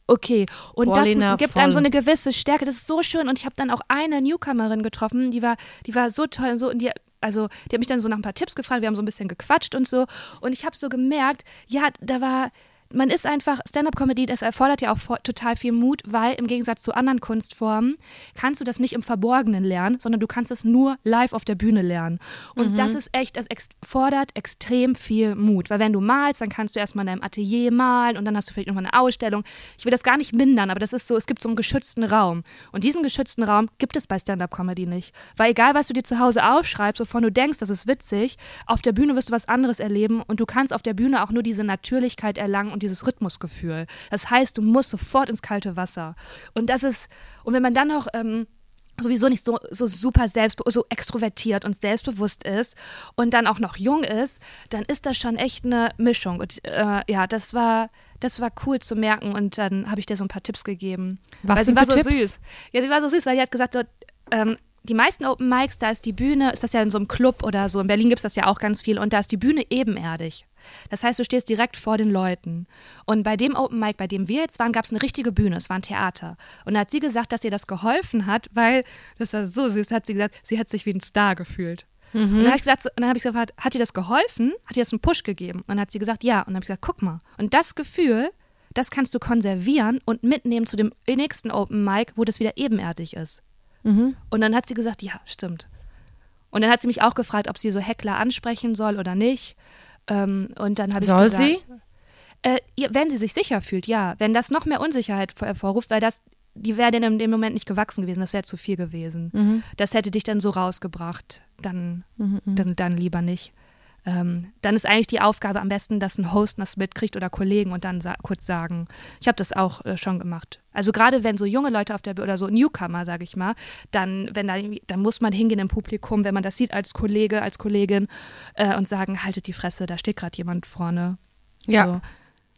okay. Und Boah, das gibt voll. einem so eine gewisse Stärke. Das ist so schön. Und ich habe dann auch eine Newcomerin getroffen, die war, die war so toll und so. Und die, also, die hat mich dann so nach ein paar Tipps gefragt. Wir haben so ein bisschen gequatscht und so. Und ich habe so gemerkt, ja, da war man ist einfach, Stand-up-Comedy, das erfordert ja auch total viel Mut, weil im Gegensatz zu anderen Kunstformen kannst du das nicht im Verborgenen lernen, sondern du kannst es nur live auf der Bühne lernen. Und mhm. das ist echt, das ex fordert extrem viel Mut, weil wenn du malst, dann kannst du erstmal in deinem Atelier malen und dann hast du vielleicht nochmal eine Ausstellung. Ich will das gar nicht mindern, aber das ist so, es gibt so einen geschützten Raum. Und diesen geschützten Raum gibt es bei Stand-up-Comedy nicht. Weil egal, was du dir zu Hause aufschreibst, wovon du denkst, das ist witzig, auf der Bühne wirst du was anderes erleben und du kannst auf der Bühne auch nur diese Natürlichkeit erlangen und dieses Rhythmusgefühl. Das heißt, du musst sofort ins kalte Wasser. Und das ist, und wenn man dann noch ähm, sowieso nicht so, so super selbst, so extrovertiert und selbstbewusst ist und dann auch noch jung ist, dann ist das schon echt eine Mischung. Und äh, ja, das war, das war cool zu merken und dann habe ich dir so ein paar Tipps gegeben. Was weil sie war so Tipps? süß. Ja, sie war so süß, weil die hat gesagt, so, ähm, die meisten Open Mics, da ist die Bühne, ist das ja in so einem Club oder so, in Berlin gibt es das ja auch ganz viel und da ist die Bühne ebenerdig. Das heißt, du stehst direkt vor den Leuten. Und bei dem Open Mic, bei dem wir jetzt waren, gab es eine richtige Bühne, es war ein Theater. Und da hat sie gesagt, dass ihr das geholfen hat, weil, das war so süß, hat sie gesagt, sie hat sich wie ein Star gefühlt. Mhm. Und dann habe ich gesagt, und dann habe ich gesagt, hat dir das geholfen? Hat dir das einen Push gegeben? Und dann hat sie gesagt, ja. Und dann habe ich gesagt, guck mal. Und das Gefühl, das kannst du konservieren und mitnehmen zu dem nächsten Open Mic, wo das wieder ebenerdig ist. Mhm. Und dann hat sie gesagt, ja, stimmt. Und dann hat sie mich auch gefragt, ob sie so Heckler ansprechen soll oder nicht. Ähm, und dann habe ich soll gesagt, sie? Äh, wenn sie sich sicher fühlt, ja. Wenn das noch mehr Unsicherheit hervorruft, weil das, die wäre dann in dem Moment nicht gewachsen gewesen, das wäre zu viel gewesen. Mhm. Das hätte dich dann so rausgebracht. Dann, mhm, mhm. dann, dann lieber nicht ähm, dann ist eigentlich die Aufgabe am besten, dass ein Host das mitkriegt oder Kollegen und dann sa kurz sagen. Ich habe das auch äh, schon gemacht. Also gerade wenn so junge Leute auf der oder so Newcomer, sage ich mal, dann wenn da dann muss man hingehen im Publikum, wenn man das sieht als Kollege, als Kollegin äh, und sagen, haltet die Fresse, da steht gerade jemand vorne. Ja. So.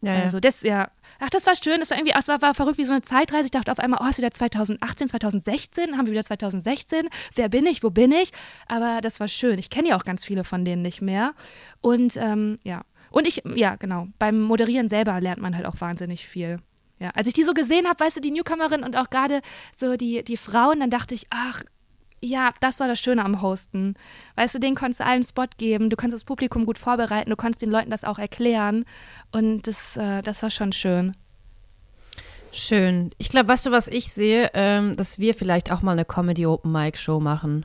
Ja, ja. Also das, ja. Ach, das war schön. Das war irgendwie, es war, war, verrückt wie so eine Zeitreise. Ich dachte auf einmal, oh, es ist wieder 2018, 2016, haben wir wieder 2016. Wer bin ich? Wo bin ich? Aber das war schön. Ich kenne ja auch ganz viele von denen nicht mehr. Und ähm, ja. Und ich, ja, genau. Beim Moderieren selber lernt man halt auch wahnsinnig viel. Ja, als ich die so gesehen habe, weißt du, die Newcomerin und auch gerade so die, die Frauen, dann dachte ich, ach, ja, das war das Schöne am Hosten. Weißt du, den konntest du allen Spot geben, du kannst das Publikum gut vorbereiten, du konntest den Leuten das auch erklären. Und das, äh, das war schon schön. Schön. Ich glaube, weißt du, was ich sehe, ähm, dass wir vielleicht auch mal eine Comedy Open Mic Show machen.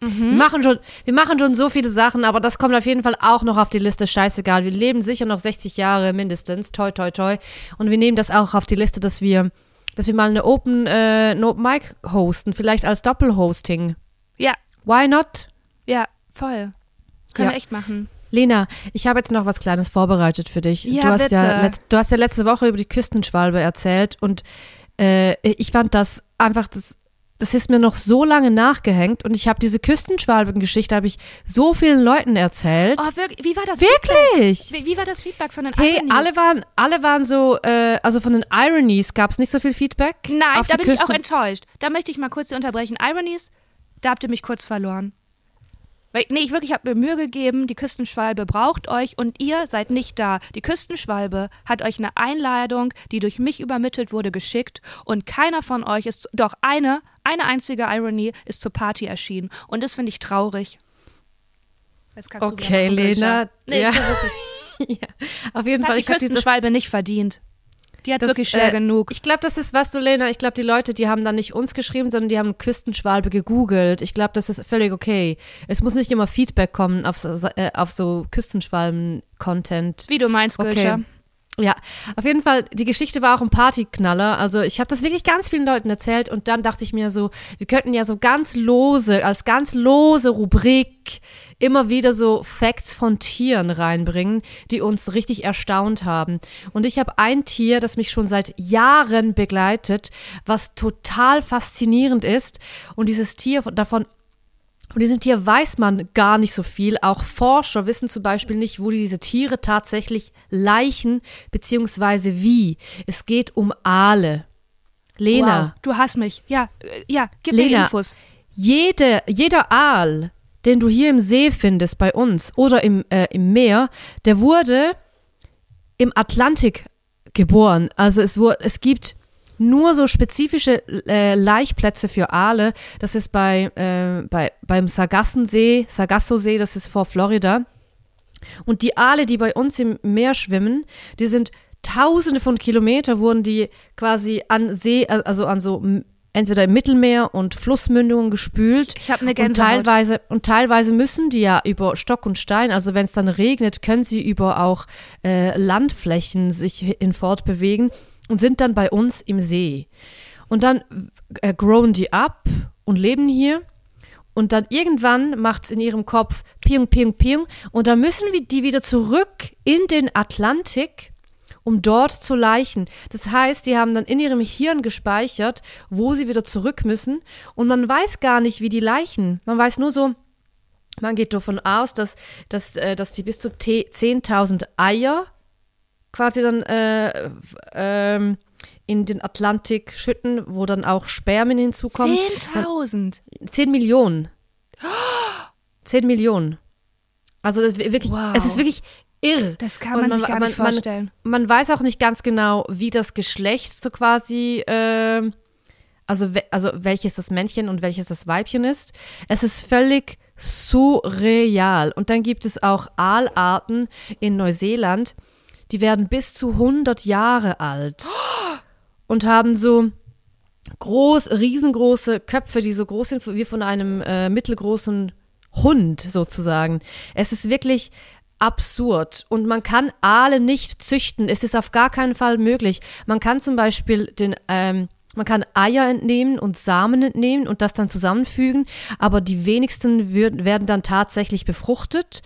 Mhm. Wir, machen schon, wir machen schon so viele Sachen, aber das kommt auf jeden Fall auch noch auf die Liste. Scheißegal. Wir leben sicher noch 60 Jahre mindestens. Toi, toi, toi. Und wir nehmen das auch auf die Liste, dass wir dass wir mal eine Open, äh, eine Open Mic hosten, vielleicht als Doppelhosting. Ja. Why not? Ja, voll. Können ja. wir echt machen. Lena, ich habe jetzt noch was Kleines vorbereitet für dich. Ja, du, hast bitte. ja du hast ja letzte Woche über die Küstenschwalbe erzählt und äh, ich fand das einfach das das ist mir noch so lange nachgehängt und ich habe diese Küstenschwalben-Geschichte habe ich so vielen Leuten erzählt. Oh, wirklich? Wie war das? Wirklich? Wie, wie, war das Feedback von den Hey, Ironies? alle waren, alle waren so, äh, also von den Ironies gab es nicht so viel Feedback. Nein, da bin Küsten. ich auch enttäuscht. Da möchte ich mal kurz unterbrechen. Ironies, da habt ihr mich kurz verloren. Weil, nee, ich wirklich habe mir Mühe gegeben, die Küstenschwalbe braucht euch und ihr seid nicht da. Die Küstenschwalbe hat euch eine Einladung, die durch mich übermittelt wurde, geschickt und keiner von euch ist, doch eine, eine einzige Irony ist zur Party erschienen. Und das finde ich traurig. okay, Lena. Nee, ja. ja. Auf jeden das Fall. Hat die Küstenschwalbe nicht verdient. Die hat wirklich schwer äh, genug. Ich glaube, das ist, was du, Lena, ich glaube, die Leute, die haben dann nicht uns geschrieben, sondern die haben Küstenschwalbe gegoogelt. Ich glaube, das ist völlig okay. Es muss nicht immer Feedback kommen auf, äh, auf so Küstenschwalben-Content. Wie du meinst, okay. Ja, auf jeden Fall, die Geschichte war auch ein Partyknaller. Also ich habe das wirklich ganz vielen Leuten erzählt und dann dachte ich mir so, wir könnten ja so ganz lose, als ganz lose Rubrik immer wieder so Facts von Tieren reinbringen, die uns richtig erstaunt haben. Und ich habe ein Tier, das mich schon seit Jahren begleitet, was total faszinierend ist. Und dieses Tier, davon von diesem Tier weiß man gar nicht so viel. Auch Forscher wissen zum Beispiel nicht, wo diese Tiere tatsächlich leichen, beziehungsweise wie. Es geht um Aale. Lena. Wow, du hast mich. Ja, äh, ja, gib Lena, mir Infos. Jede, jeder Aal den du hier im See findest bei uns oder im, äh, im Meer, der wurde im Atlantik geboren. Also es, wurde, es gibt nur so spezifische äh, Laichplätze für Aale. Das ist bei, äh, bei, beim Sargassensee, Sargasso-See, das ist vor Florida. Und die Aale, die bei uns im Meer schwimmen, die sind tausende von Kilometern wurden die quasi an See, also an so entweder im Mittelmeer und Flussmündungen gespült. Ich habe eine Gänsehaut. Und teilweise, und teilweise müssen die ja über Stock und Stein, also wenn es dann regnet, können sie über auch äh, Landflächen sich hinfortbewegen und sind dann bei uns im See. Und dann äh, growen die ab und leben hier. Und dann irgendwann macht es in ihrem Kopf Piung, Piung, Piung. Und dann müssen wir die wieder zurück in den Atlantik um dort zu leichen. Das heißt, die haben dann in ihrem Hirn gespeichert, wo sie wieder zurück müssen. Und man weiß gar nicht, wie die leichen. Man weiß nur so, man geht davon aus, dass, dass, äh, dass die bis zu 10.000 Eier quasi dann äh, ähm, in den Atlantik schütten, wo dann auch Spermien hinzukommen. 10.000? 10 Millionen. 10 Millionen. Also das wirklich, wow. es ist wirklich irr. Das kann man, man sich gar man, nicht vorstellen. Man, man, weiß auch nicht ganz genau, wie das Geschlecht so quasi, äh, also, also welches das Männchen und welches das Weibchen ist. Es ist völlig surreal. Und dann gibt es auch Aalarten in Neuseeland, die werden bis zu 100 Jahre alt und haben so groß, riesengroße Köpfe, die so groß sind wie von einem äh, mittelgroßen Hund sozusagen. Es ist wirklich absurd. Und man kann Aale nicht züchten. Es ist auf gar keinen Fall möglich. Man kann zum Beispiel den, ähm, man kann Eier entnehmen und Samen entnehmen und das dann zusammenfügen, aber die wenigsten werden dann tatsächlich befruchtet.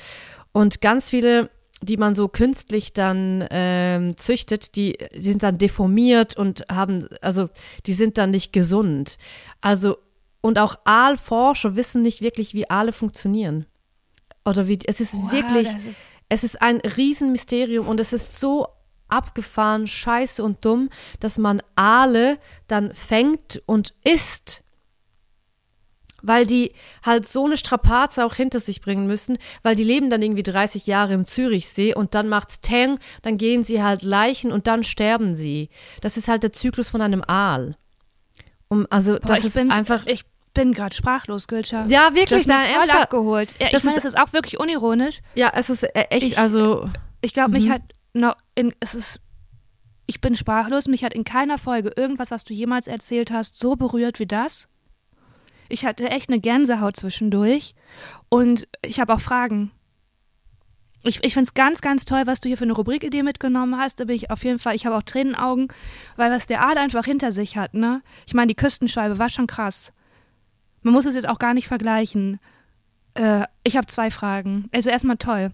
Und ganz viele, die man so künstlich dann ähm, züchtet, die, die sind dann deformiert und haben, also die sind dann nicht gesund. Also, und auch Aalforscher wissen nicht wirklich, wie Aale funktionieren. Oder wie, es ist wow, wirklich, ist es ist ein Riesenmysterium und es ist so abgefahren, scheiße und dumm, dass man Aale dann fängt und isst. Weil die halt so eine Strapaze auch hinter sich bringen müssen, weil die leben dann irgendwie 30 Jahre im Zürichsee und dann macht's Tang, dann gehen sie halt Leichen und dann sterben sie. Das ist halt der Zyklus von einem Aal. Um, also, Boah, das ist einfach. Ich bin gerade sprachlos, Gülscha. Ja, wirklich. Mich voll abgeholt. Ja, das ich meine, es ist auch wirklich unironisch. Ja, es ist äh, echt, ich, also. Ich glaube, mich mhm. hat noch, in, es ist, ich bin sprachlos. Mich hat in keiner Folge irgendwas, was du jemals erzählt hast, so berührt wie das. Ich hatte echt eine Gänsehaut zwischendurch. Und ich habe auch Fragen. Ich, ich finde es ganz, ganz toll, was du hier für eine Rubrikidee mitgenommen hast. Da bin ich auf jeden Fall, ich habe auch Tränenaugen, weil was der Art einfach hinter sich hat, ne? Ich meine, die Küstenschwalbe war schon krass. Man muss es jetzt auch gar nicht vergleichen. Äh, ich habe zwei Fragen. Also erstmal toll.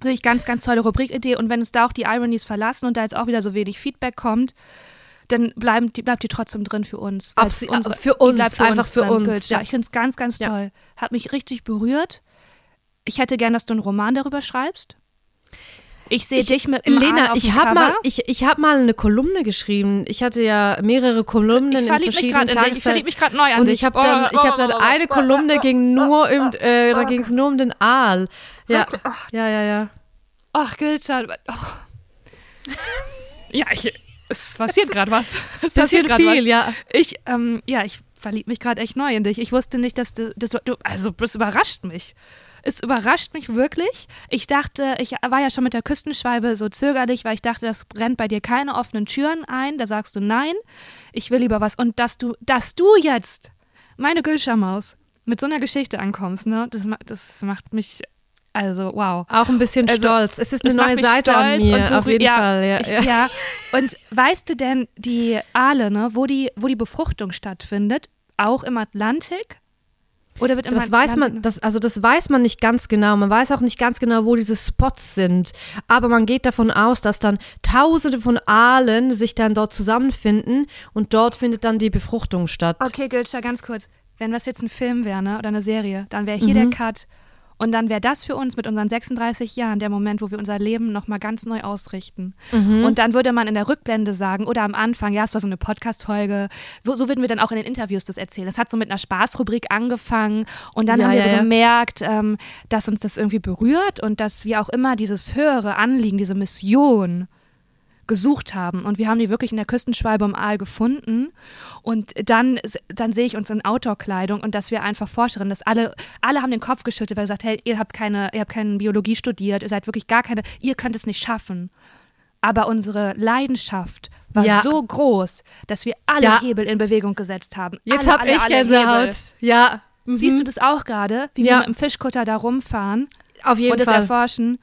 Wirklich ganz, ganz tolle Rubrikidee. Und wenn uns da auch die Ironies verlassen und da jetzt auch wieder so wenig Feedback kommt, dann bleiben, die, bleibt die trotzdem drin für uns. Absolut, unsere, für uns, für einfach uns für uns. Ja. Ich finde es ganz, ganz ja. toll. Hat mich richtig berührt. Ich hätte gern, dass du einen Roman darüber schreibst. Ich sehe dich mit Lena, ich habe mal, ich, ich habe mal eine Kolumne geschrieben. Ich hatte ja mehrere Kolumnen ich in verschiedenen Tageszeiten. Ich verliebe mich gerade neu an Und ich habe dann, ich habe dann eine Kolumne ging nur um, äh, da ging es nur um den Aal. Ja, ja, ja, ja. Ach, Gülcan. Oh. Ja, ich, es passiert gerade was. Es passiert viel, was. ja. Ich, ähm, ja, ich verliebe mich gerade echt neu in dich. Ich wusste nicht, dass du, das, du, also das überrascht mich. Es überrascht mich wirklich. Ich dachte, ich war ja schon mit der Küstenschwalbe so zögerlich, weil ich dachte, das brennt bei dir keine offenen Türen ein. Da sagst du nein, ich will lieber was. Und dass du, dass du jetzt, meine Gülschermaus, mit so einer Geschichte ankommst, ne, das, das macht mich also, wow. Auch ein bisschen also, stolz. Es ist eine neue Seite an mir, auf jeden ja, Fall. Ja, ich, ja. Und weißt du denn, die Aale, ne, wo die, wo die Befruchtung stattfindet, auch im Atlantik? Oder wird immer das weiß man, das, also das weiß man nicht ganz genau. Man weiß auch nicht ganz genau, wo diese Spots sind. Aber man geht davon aus, dass dann Tausende von Aalen sich dann dort zusammenfinden und dort findet dann die Befruchtung statt. Okay, Gülscha, ganz kurz. Wenn das jetzt ein Film wäre, ne, oder eine Serie, dann wäre hier mhm. der Cut und dann wäre das für uns mit unseren 36 Jahren der Moment, wo wir unser Leben nochmal ganz neu ausrichten. Mhm. Und dann würde man in der Rückblende sagen oder am Anfang, ja, es war so eine Podcast-Folge, so würden wir dann auch in den Interviews das erzählen. Das hat so mit einer Spaßrubrik angefangen und dann ja, haben wir ja, gemerkt, ähm, dass uns das irgendwie berührt und dass wir auch immer dieses höhere Anliegen, diese Mission gesucht haben. Und wir haben die wirklich in der Küstenschwalbe im Aal gefunden. Und dann, dann sehe ich uns in Outdoor-Kleidung und dass wir einfach Forscherinnen, dass alle, alle haben den Kopf geschüttelt, weil gesagt, hey, ihr habt keine, ihr habt keine Biologie studiert, ihr seid wirklich gar keine, ihr könnt es nicht schaffen. Aber unsere Leidenschaft war ja. so groß, dass wir alle ja. Hebel in Bewegung gesetzt haben. Jetzt habe ich Gänsehaut. Ja. Mhm. Siehst du das auch gerade, wie ja. wir im Fischkutter da rumfahren? Auf jeden und Fall. das erforschen.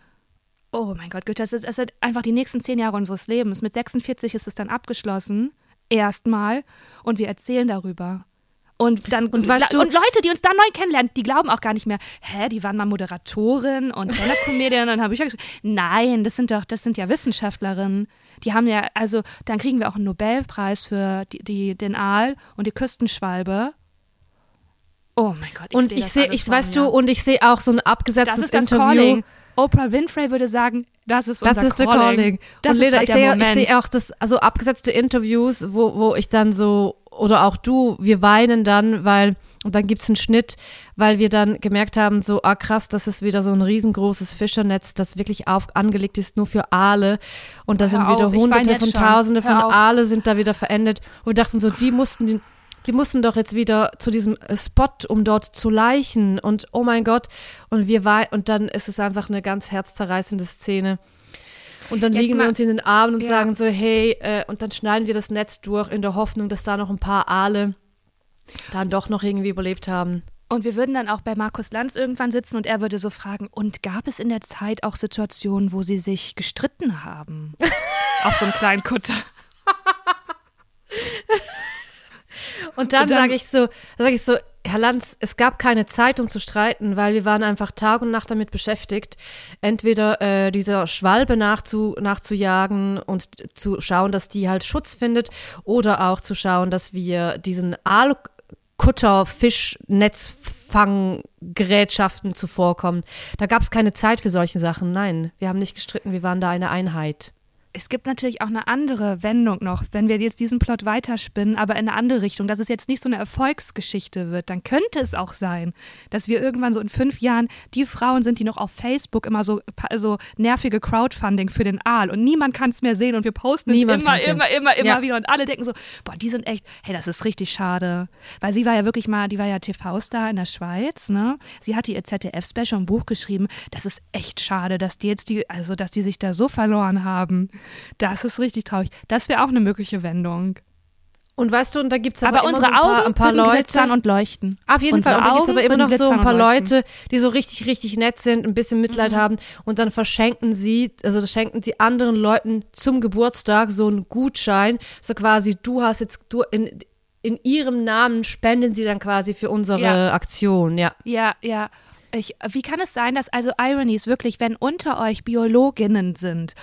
Oh mein Gott, Goethe, das ist, das sind einfach die nächsten zehn Jahre unseres Lebens. Mit 46 ist es dann abgeschlossen, erstmal, und wir erzählen darüber. Und dann und, weißt du, und Leute, die uns dann neu kennenlernen, die glauben auch gar nicht mehr, hä, die waren mal Moderatorin und Stand-Up-Comedian und haben Bücher geschrieben. Nein, das sind doch, das sind ja Wissenschaftlerinnen. Die haben ja, also dann kriegen wir auch einen Nobelpreis für die, die den Aal und die Küstenschwalbe. Oh mein Gott, ich und ich sehe, ich weißt du, und ich sehe auch so ein abgesetztes das ist das Interview. Calling. Oprah Winfrey würde sagen, das ist unser das ist Calling. calling. Das und Lena, ich sehe, ich sehe auch das, also abgesetzte Interviews, wo, wo ich dann so, oder auch du, wir weinen dann, weil, und dann gibt es einen Schnitt, weil wir dann gemerkt haben, so, ah krass, das ist wieder so ein riesengroßes Fischernetz, das wirklich auf, angelegt ist nur für Aale. Und da Hör sind wieder auf, hunderte von Tausende von Aale sind da wieder verendet. Und wir dachten so, die mussten den die mussten doch jetzt wieder zu diesem äh, Spot, um dort zu leichen. Und oh mein Gott, und wir war, und dann ist es einfach eine ganz herzzerreißende Szene. Und dann jetzt liegen wir uns in den Armen und ja. sagen so, hey, äh, und dann schneiden wir das Netz durch in der Hoffnung, dass da noch ein paar Aale dann doch noch irgendwie überlebt haben. Und wir würden dann auch bei Markus Lanz irgendwann sitzen und er würde so fragen, und gab es in der Zeit auch Situationen, wo sie sich gestritten haben? Auf so einem kleinen Kutter. Und dann, dann sage ich so, sage ich so, Herr Lanz, es gab keine Zeit, um zu streiten, weil wir waren einfach Tag und Nacht damit beschäftigt, entweder äh, dieser Schwalbe nachzu, nachzujagen und zu schauen, dass die halt Schutz findet, oder auch zu schauen, dass wir diesen Aalkutter, Fischnetzfanggerätschaften zuvorkommen. Da gab es keine Zeit für solche Sachen. Nein, wir haben nicht gestritten, wir waren da eine Einheit es gibt natürlich auch eine andere Wendung noch, wenn wir jetzt diesen Plot weiterspinnen, aber in eine andere Richtung, dass es jetzt nicht so eine Erfolgsgeschichte wird, dann könnte es auch sein, dass wir irgendwann so in fünf Jahren die Frauen sind, die noch auf Facebook immer so, so nervige Crowdfunding für den Aal und niemand kann es mehr sehen und wir posten es immer, immer, immer, immer, immer ja. wieder und alle denken so, boah, die sind echt, hey, das ist richtig schade, weil sie war ja wirklich mal, die war ja TV-Star in der Schweiz, ne? Sie hat ihr ZDF-Special ein Buch geschrieben, das ist echt schade, dass die jetzt die, also dass die sich da so verloren haben. Das ist richtig traurig. Das wäre auch eine mögliche Wendung. Und weißt du, und da gibt es aber, aber immer unsere so ein paar, Augen ein paar Leute. glitzern und leuchten. Auf jeden unsere Fall. Und da gibt es aber immer noch so ein paar Leute, die so richtig, richtig nett sind, ein bisschen Mitleid mhm. haben und dann verschenken sie, also schenken sie anderen Leuten zum Geburtstag so einen Gutschein. So quasi, du hast jetzt, du in, in ihrem Namen spenden sie dann quasi für unsere ja. Aktion, ja. Ja, ja. Ich, wie kann es sein, dass also Ironies wirklich, wenn unter euch Biologinnen sind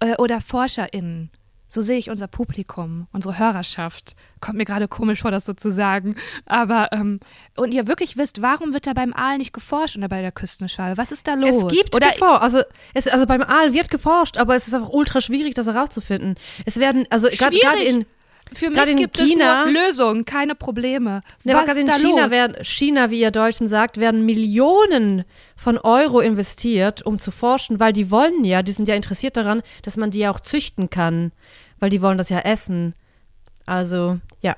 äh, oder ForscherInnen, so sehe ich unser Publikum, unsere Hörerschaft. Kommt mir gerade komisch vor, das so zu sagen. Aber, ähm, und ihr wirklich wisst, warum wird da beim Aal nicht geforscht oder bei der Küstenschwalbe? Was ist da los? Es gibt oder geforscht. Also, es, also beim Aal wird geforscht, aber es ist einfach ultra schwierig, das herauszufinden. Es werden, also gerade in für mich gibt China, es nur Lösungen, keine Probleme. Ja, gerade in China werden, China, wie ihr Deutschen sagt, werden Millionen von Euro investiert, um zu forschen, weil die wollen ja, die sind ja interessiert daran, dass man die ja auch züchten kann, weil die wollen das ja essen. Also, ja.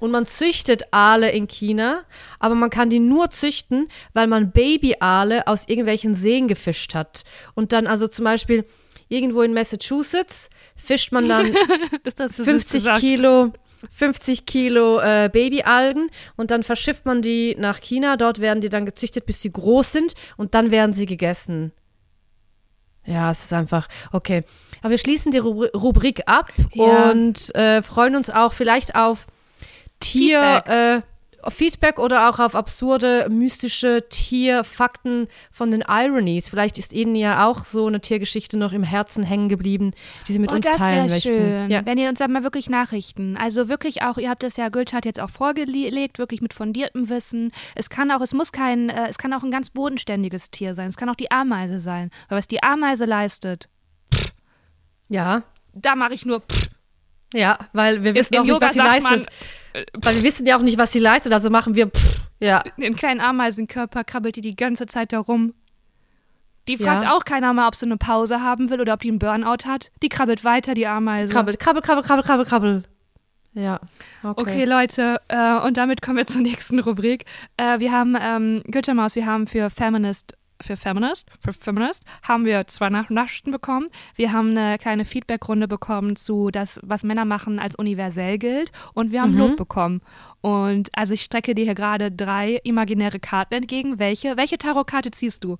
Und man züchtet Aale in China, aber man kann die nur züchten, weil man Baby-Aale aus irgendwelchen Seen gefischt hat. Und dann also zum Beispiel irgendwo in Massachusetts fischt man dann 50 Kilo, 50 Kilo äh, Babyalgen und dann verschifft man die nach China. Dort werden die dann gezüchtet, bis sie groß sind und dann werden sie gegessen. Ja, es ist einfach okay. Aber wir schließen die Rubrik ab ja. und äh, freuen uns auch vielleicht auf Tier. Feedback oder auch auf absurde, mystische Tierfakten von den Ironies. Vielleicht ist Ihnen ja auch so eine Tiergeschichte noch im Herzen hängen geblieben, die Sie mit oh, uns teilen möchten. Schön, ja. wenn ihr uns dann mal wirklich Nachrichten, also wirklich auch, ihr habt es ja Gülschat jetzt auch vorgelegt, wirklich mit fundiertem Wissen. Es kann auch, es muss kein, äh, es kann auch ein ganz bodenständiges Tier sein. Es kann auch die Ameise sein. Weil was die Ameise leistet, pff, ja, da mache ich nur pff. Ja, weil wir wissen Im, auch nicht, was sie leistet. Man, weil wir wissen ja auch nicht, was sie leistet, also machen wir, pff, ja. In kleinen Ameisenkörper krabbelt die die ganze Zeit herum. Die fragt ja. auch keiner mal, ob sie eine Pause haben will oder ob die einen Burnout hat. Die krabbelt weiter, die Ameise. Krabbelt, krabbel, krabbel, krabbel, krabbel, krabbel. Ja. Okay, okay Leute, äh, und damit kommen wir zur nächsten Rubrik. Äh, wir haben, ähm, Goethe Maus, wir haben für Feminist für Feminist, für Feminist haben wir zwei Nachrichten bekommen. Wir haben eine kleine Feedbackrunde bekommen zu das, was Männer machen, als universell gilt. Und wir haben mhm. Lob bekommen. Und also ich strecke dir hier gerade drei imaginäre Karten entgegen. Welche? Welche Tarotkarte ziehst du?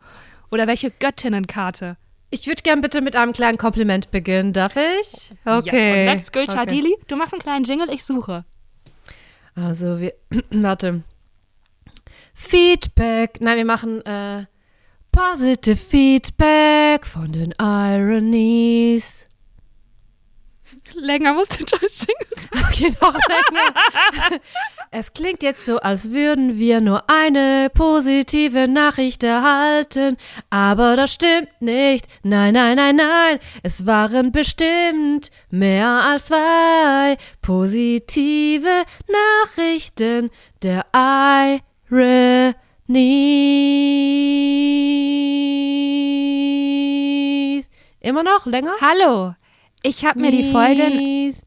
Oder welche Göttinnenkarte? Ich würde gern bitte mit einem kleinen Kompliment beginnen, darf ich? Okay. Yes. Let's go, Chadili. Du machst einen kleinen Jingle, ich suche. Also wir, warte. Feedback. Nein, wir machen äh, Positive Feedback von den Ironies. Länger muss der Jingle Okay, noch länger. es klingt jetzt so, als würden wir nur eine positive Nachricht erhalten. Aber das stimmt nicht. Nein, nein, nein, nein. Es waren bestimmt mehr als zwei positive Nachrichten der Ironies. Nies. Immer noch? Länger? Hallo. Ich habe mir die Folge. Nies.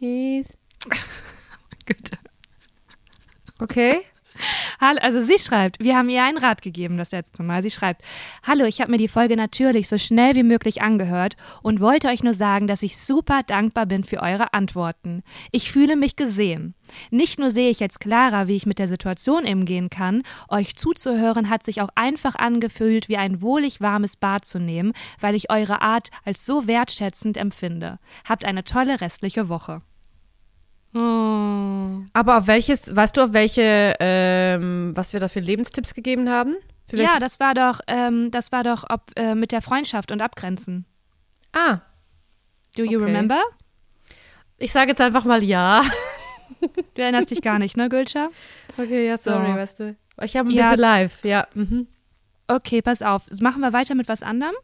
Okay. Also sie schreibt, wir haben ihr einen Rat gegeben das letzte Mal. Sie schreibt, hallo, ich habe mir die Folge natürlich so schnell wie möglich angehört und wollte euch nur sagen, dass ich super dankbar bin für eure Antworten. Ich fühle mich gesehen. Nicht nur sehe ich jetzt klarer, wie ich mit der Situation umgehen kann, euch zuzuhören hat sich auch einfach angefühlt, wie ein wohlig warmes Bad zu nehmen, weil ich eure Art als so wertschätzend empfinde. Habt eine tolle restliche Woche. Oh. Aber auf welches, weißt du, auf welche, ähm, was wir da für Lebenstipps gegeben haben? ja, das war doch, ähm, das war doch ob, äh, mit der Freundschaft und Abgrenzen. Ah. Do you okay. remember? Ich sage jetzt einfach mal ja. Du erinnerst dich gar nicht, ne, Gülscha? Okay, ja, sorry, so. weißt du. Ich habe ein ja. bisschen live, ja. Mhm. Okay, pass auf. Machen wir weiter mit was anderem?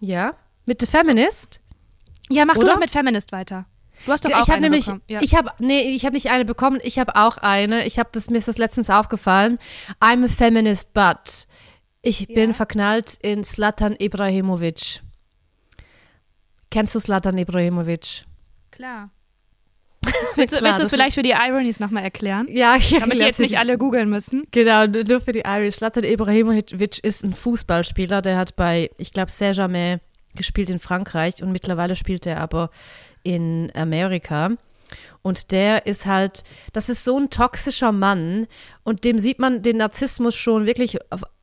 Ja. Mit The Feminist? Ja, mach Oder? du doch mit Feminist weiter. Du hast doch auch ich eine nämlich, bekommen. Ja. Ich habe nee, ich habe nicht eine bekommen, ich habe auch eine. Ich habe das mir ist das letztens aufgefallen. I'm a feminist but ich ja. bin verknallt in Slatan Ibrahimovic. Kennst du Slatan Ibrahimovic? Klar. willst du, willst du es vielleicht für die Ironies nochmal erklären? Ja, ich Damit die jetzt nicht alle googeln müssen. Genau, nur für die Ironies. Slatan Ibrahimovic ist ein Fußballspieler, der hat bei, ich glaube, Saint-Germain gespielt in Frankreich und mittlerweile spielt er aber in Amerika. Und der ist halt, das ist so ein toxischer Mann und dem sieht man den Narzissmus schon wirklich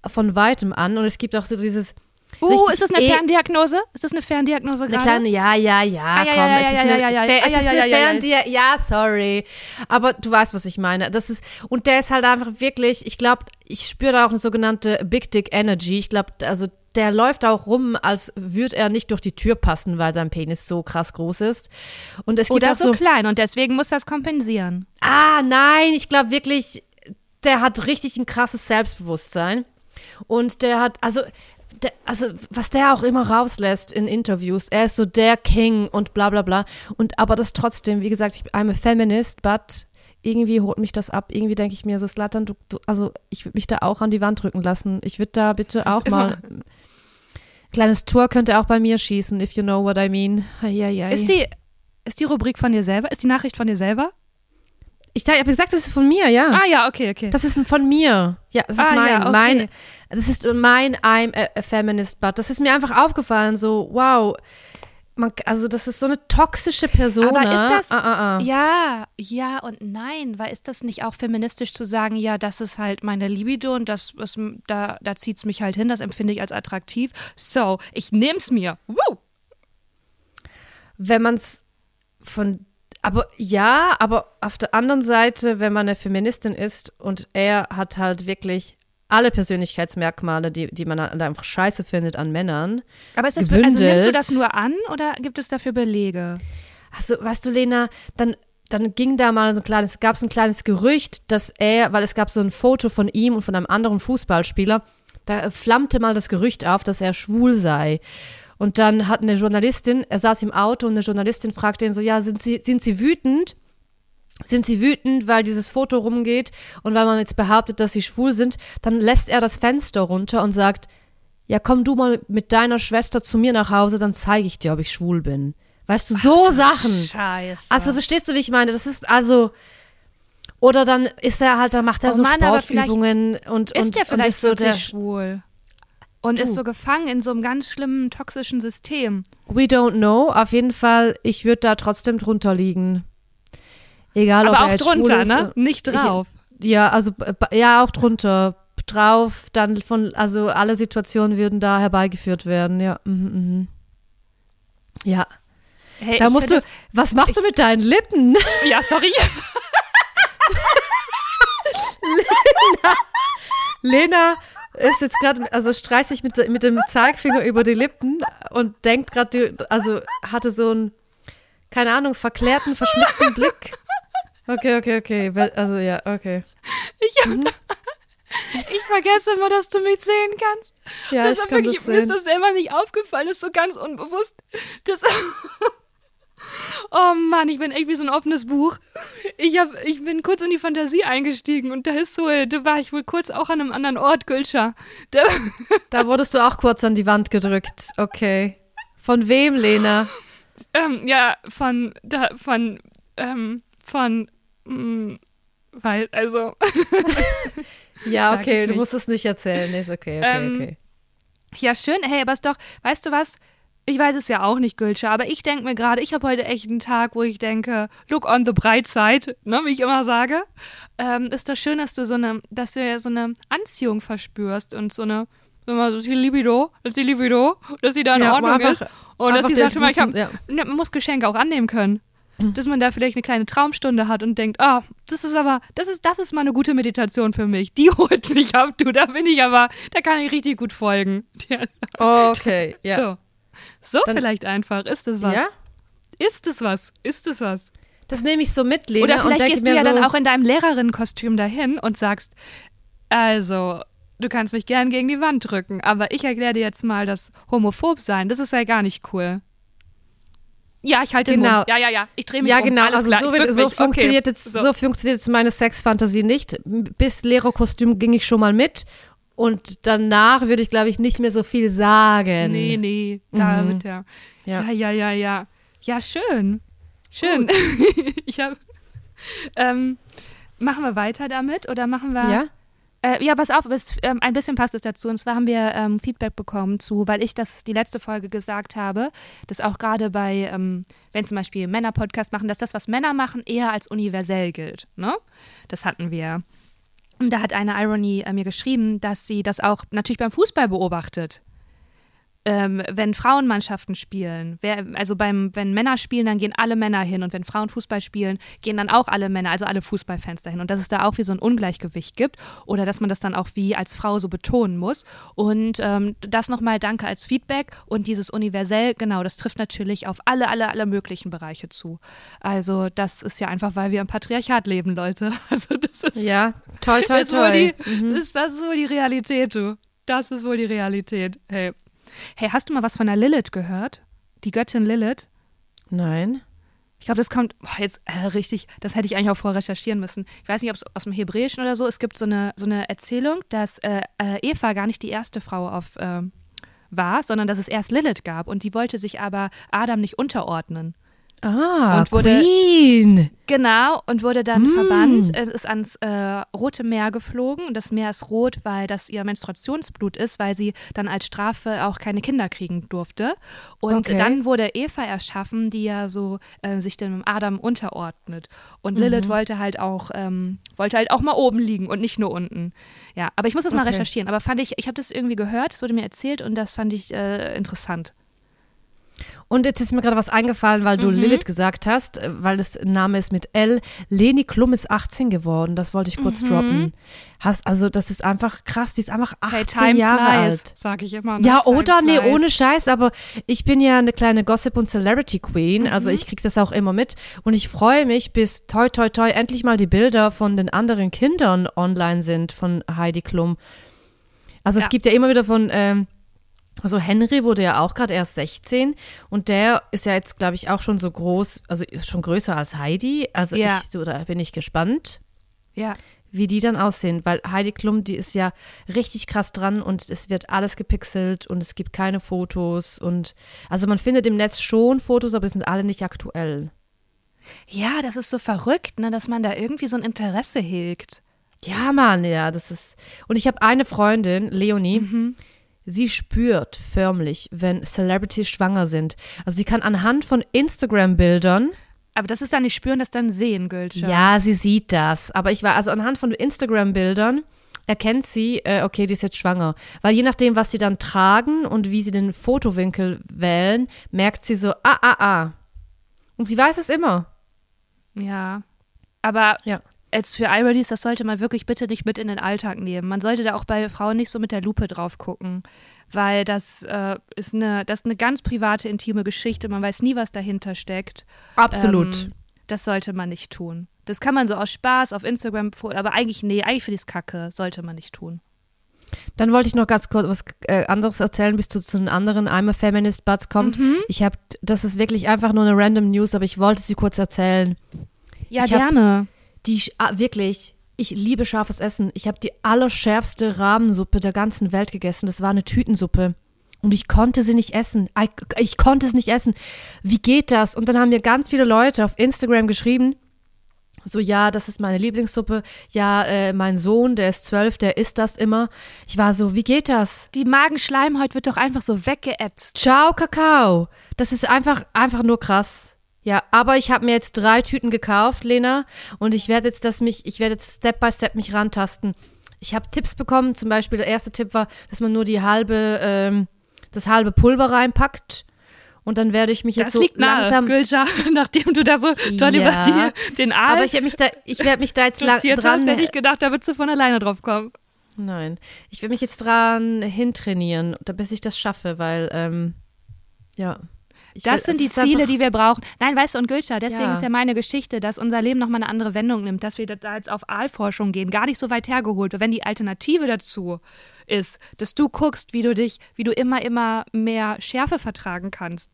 von weitem an. Und es gibt auch so dieses. Uh, ist das eine e Ferndiagnose? Ist das eine Ferndiagnose gerade? Eine kleine, ja, ja, ja, ah, komm, es ist eine Ferndiagnose, ja, sorry. Aber du weißt, was ich meine. Das ist, und der ist halt einfach wirklich, ich glaube, ich spüre da auch eine sogenannte Big Dick Energy. Ich glaube, also der läuft auch rum, als würde er nicht durch die Tür passen, weil sein Penis so krass groß ist. Und es Oder gibt so, so klein und deswegen muss das kompensieren. Ah, nein, ich glaube wirklich, der hat richtig ein krasses Selbstbewusstsein. Und der hat, also, der, also, was der auch immer rauslässt in Interviews, er ist so der King und bla bla bla. Und aber das trotzdem, wie gesagt, ich bin I'm a feminist, but irgendwie holt mich das ab. Irgendwie denke ich mir so, Slatan, du, du, also ich würde mich da auch an die Wand drücken lassen. Ich würde da bitte auch mal. Kleines Tor könnte auch bei mir schießen, if you know what I mean. Eieiei. Ist die, ist die Rubrik von dir selber? Ist die Nachricht von dir selber? Ich habe gesagt, das ist von mir, ja. Ah ja, okay, okay. Das ist von mir. Ja, das ist ah, mein, ja, okay. mein, das ist mein I'm a, a feminist, but das ist mir einfach aufgefallen, so wow man, also das ist so eine toxische Person. Aber ist das, ah, ah, ah. ja, ja und nein, weil ist das nicht auch feministisch zu sagen, ja, das ist halt meine Libido und das ist, da, da zieht es mich halt hin, das empfinde ich als attraktiv. So, ich nehme es mir. Woo! Wenn man es von, aber ja, aber auf der anderen Seite, wenn man eine Feministin ist und er hat halt wirklich alle Persönlichkeitsmerkmale, die, die man einfach scheiße findet an Männern. Aber ist das, also nimmst du das nur an oder gibt es dafür Belege? Also, weißt du, Lena, dann, dann ging da mal so ein kleines, gab es ein kleines Gerücht, dass er, weil es gab so ein Foto von ihm und von einem anderen Fußballspieler, da flammte mal das Gerücht auf, dass er schwul sei. Und dann hat eine Journalistin, er saß im Auto und eine Journalistin fragte ihn so, ja, sind Sie, sind Sie wütend? Sind sie wütend, weil dieses Foto rumgeht und weil man jetzt behauptet, dass sie schwul sind, dann lässt er das Fenster runter und sagt, ja, komm du mal mit deiner Schwester zu mir nach Hause, dann zeige ich dir, ob ich schwul bin. Weißt du, so Ach, Sachen. Scheiße. Also verstehst du, wie ich meine? Das ist also oder dann ist er halt, dann macht er oh so Mann, Sportübungen und ist und der vielleicht und ist so der schwul und du. ist so gefangen in so einem ganz schlimmen toxischen System. We don't know. Auf jeden Fall, ich würde da trotzdem drunter liegen. Egal, Aber ob auch er drunter, ne? Nicht drauf. Ich, ja, also ja, auch drunter. Drauf, dann von, also alle Situationen würden da herbeigeführt werden, ja. Mhm, mh. Ja. Hey, da musst du. Was machst ich, du mit deinen Lippen? Ja, sorry. Lena, Lena ist jetzt gerade, also streicht sich mit, mit dem Zeigfinger über die Lippen und denkt gerade, also hatte so einen, keine Ahnung, verklärten, verschmitzten Blick. Okay, okay, okay. Also ja, okay. Ich, mhm. ich vergesse immer, dass du mich sehen kannst. Ja, das ich kann wirklich, das sehen. Mir ist das selber nicht aufgefallen, das ist so ganz unbewusst. Das oh Mann, ich bin echt wie so ein offenes Buch. Ich, hab, ich bin kurz in die Fantasie eingestiegen und da ist so, da war ich wohl kurz auch an einem anderen Ort, Gülscha. Da, da wurdest du auch kurz an die Wand gedrückt. Okay. Von wem, Lena? Ähm, ja, von, da, von, ähm, von Mm, weil, also. ja, okay, du musst es nicht erzählen. ist okay, okay, ähm, okay. Ja, schön. Hey, aber ist doch, weißt du was? Ich weiß es ja auch nicht, Gülsche, aber ich denke mir gerade, ich habe heute echt einen Tag, wo ich denke, look on the bright side, ne, wie ich immer sage. Ähm, ist doch schön, dass du so eine, dass du ja so eine Anziehung verspürst und so eine, so mal, so die Libido, dass die Libido, dass sie da in ja, Ordnung einfach, ist. Und dass sie sagt, ich hab, ja. man muss Geschenke auch annehmen können dass man da vielleicht eine kleine Traumstunde hat und denkt, ah, oh, das ist aber, das ist, das ist mal eine gute Meditation für mich. Die holt mich ab, du, da bin ich aber, da kann ich richtig gut folgen. okay, ja. So, so Dann, vielleicht einfach. Ist es was? Ja? Ist es was? Ist es was? Das nehme ich so mit, Lena. Oder vielleicht gehst du ja so dann auch in deinem Lehrerinnenkostüm dahin und sagst, also, du kannst mich gern gegen die Wand drücken, aber ich erkläre dir jetzt mal, dass homophob sein, das ist ja gar nicht cool. Ja, ich halte genau. den Mund. Ja, ja, ja. Ich drehe mich ja, um. genau. Alles also so, wird, so funktioniert okay. jetzt, so. so. funktioniert jetzt meine Sexfantasie nicht. Bis Lehrerkostüm ging ich schon mal mit. Und danach würde ich, glaube ich, nicht mehr so viel sagen. Nee, nee. Da mhm. wird ja. Ja, ja, ja, ja. Ja, ja schön. Schön. ich habe. Ähm, machen wir weiter damit oder machen wir. Ja. Äh, ja, pass auf, es, ähm, ein bisschen passt es dazu. Und zwar haben wir ähm, Feedback bekommen zu, weil ich das die letzte Folge gesagt habe, dass auch gerade bei, ähm, wenn zum Beispiel Männer Podcast machen, dass das, was Männer machen, eher als universell gilt. Ne? Das hatten wir. Und da hat eine Irony äh, mir geschrieben, dass sie das auch natürlich beim Fußball beobachtet. Ähm, wenn Frauenmannschaften spielen, wer, also beim, wenn Männer spielen, dann gehen alle Männer hin und wenn Frauen Fußball spielen, gehen dann auch alle Männer, also alle Fußballfans dahin und dass es da auch wie so ein Ungleichgewicht gibt oder dass man das dann auch wie als Frau so betonen muss und ähm, das nochmal danke als Feedback und dieses universell, genau, das trifft natürlich auf alle, alle, alle möglichen Bereiche zu. Also das ist ja einfach, weil wir im Patriarchat leben, Leute. Also das ist ja toll, toll, toll. Die, mhm. ist das wohl die Realität, du? Das ist wohl die Realität. Hey. Hey, hast du mal was von der Lilith gehört? Die Göttin Lilith? Nein. Ich glaube, das kommt boah, jetzt äh, richtig, das hätte ich eigentlich auch vorher recherchieren müssen. Ich weiß nicht, ob es aus dem Hebräischen oder so, es gibt so eine, so eine Erzählung, dass äh, äh Eva gar nicht die erste Frau auf, äh, war, sondern dass es erst Lilith gab und die wollte sich aber Adam nicht unterordnen. Ah, und wurde, Queen. Genau, und wurde dann mm. verbannt, es ist ans äh, Rote Meer geflogen. Das Meer ist rot, weil das ihr Menstruationsblut ist, weil sie dann als Strafe auch keine Kinder kriegen durfte. Und okay. dann wurde Eva erschaffen, die ja so äh, sich dem Adam unterordnet. Und mhm. Lilith wollte halt auch, ähm, wollte halt auch mal oben liegen und nicht nur unten. Ja, aber ich muss das mal okay. recherchieren. Aber fand ich, ich habe das irgendwie gehört, es wurde mir erzählt und das fand ich äh, interessant. Und jetzt ist mir gerade was eingefallen, weil du mhm. Lilith gesagt hast, weil das Name ist mit L. Leni Klum ist 18 geworden, das wollte ich kurz mhm. droppen. Hast, also das ist einfach krass, die ist einfach 18 hey, Jahre flies, alt. Sag ich immer. Ja, oder? Nee, ohne Scheiß, aber ich bin ja eine kleine Gossip- und Celebrity-Queen, also mhm. ich kriege das auch immer mit und ich freue mich, bis toi toi toi endlich mal die Bilder von den anderen Kindern online sind von Heidi Klum. Also ja. es gibt ja immer wieder von ähm, also Henry wurde ja auch gerade erst 16 und der ist ja jetzt, glaube ich, auch schon so groß, also ist schon größer als Heidi. Also ja. ich, da bin ich gespannt. Ja. Wie die dann aussehen, weil Heidi Klum, die ist ja richtig krass dran und es wird alles gepixelt und es gibt keine Fotos und also man findet im Netz schon Fotos, aber es sind alle nicht aktuell. Ja, das ist so verrückt, ne, dass man da irgendwie so ein Interesse hegt. Ja, Mann, ja, das ist. Und ich habe eine Freundin, Leonie, mhm. Sie spürt förmlich, wenn Celebrities schwanger sind. Also sie kann anhand von Instagram-Bildern aber das ist dann nicht spüren, das dann sehen, Gülsche. Ja, sie sieht das. Aber ich war, also anhand von Instagram-Bildern erkennt sie, äh, okay, die ist jetzt schwanger. Weil je nachdem, was sie dann tragen und wie sie den Fotowinkel wählen, merkt sie so, ah, ah, ah. Und sie weiß es immer. Ja. Aber ja als für iReadies, das sollte man wirklich bitte nicht mit in den Alltag nehmen. Man sollte da auch bei Frauen nicht so mit der Lupe drauf gucken, weil das äh, ist eine, das ist eine ganz private, intime Geschichte. Man weiß nie, was dahinter steckt. Absolut. Ähm, das sollte man nicht tun. Das kann man so aus Spaß auf Instagram, aber eigentlich, nee, eigentlich finde ich es kacke. Sollte man nicht tun. Dann wollte ich noch ganz kurz was äh, anderes erzählen, bis du zu den anderen I'm a Feminist Buds kommt. Mhm. Ich habe, das ist wirklich einfach nur eine random News, aber ich wollte sie kurz erzählen. Ja, ich gerne. Hab, die ah, wirklich, ich liebe scharfes Essen. Ich habe die allerschärfste Rahmensuppe der ganzen Welt gegessen. Das war eine Tütensuppe. Und ich konnte sie nicht essen. Ich, ich konnte es nicht essen. Wie geht das? Und dann haben mir ganz viele Leute auf Instagram geschrieben, so, ja, das ist meine Lieblingssuppe. Ja, äh, mein Sohn, der ist zwölf, der isst das immer. Ich war so, wie geht das? Die Magenschleimhaut wird doch einfach so weggeätzt. Ciao, Kakao. Das ist einfach, einfach nur krass. Ja, aber ich habe mir jetzt drei Tüten gekauft, Lena, und ich werde jetzt das mich, ich werde jetzt Step by Step mich rantasten. Ich habe Tipps bekommen, zum Beispiel der erste Tipp war, dass man nur die halbe, ähm, das halbe Pulver reinpackt. Und dann werde ich mich jetzt das so liegt nahe, langsam, Gülscha, nachdem du da so toll ja, über die, den Aal Aber ich werde mich da, ich werde mich da jetzt lang, dran. Hast, hätte ich gedacht, da würdest du von alleine drauf kommen. Nein, ich werde mich jetzt dran hintrainieren, bis ich das schaffe, weil ähm, ja. Ich das will, sind die Ziele, die wir brauchen. Nein, weißt du, und Gülscha, deswegen ja. ist ja meine Geschichte, dass unser Leben nochmal eine andere Wendung nimmt, dass wir da jetzt auf Aalforschung gehen, gar nicht so weit hergeholt. Wenn die Alternative dazu ist, dass du guckst, wie du dich, wie du immer, immer mehr Schärfe vertragen kannst,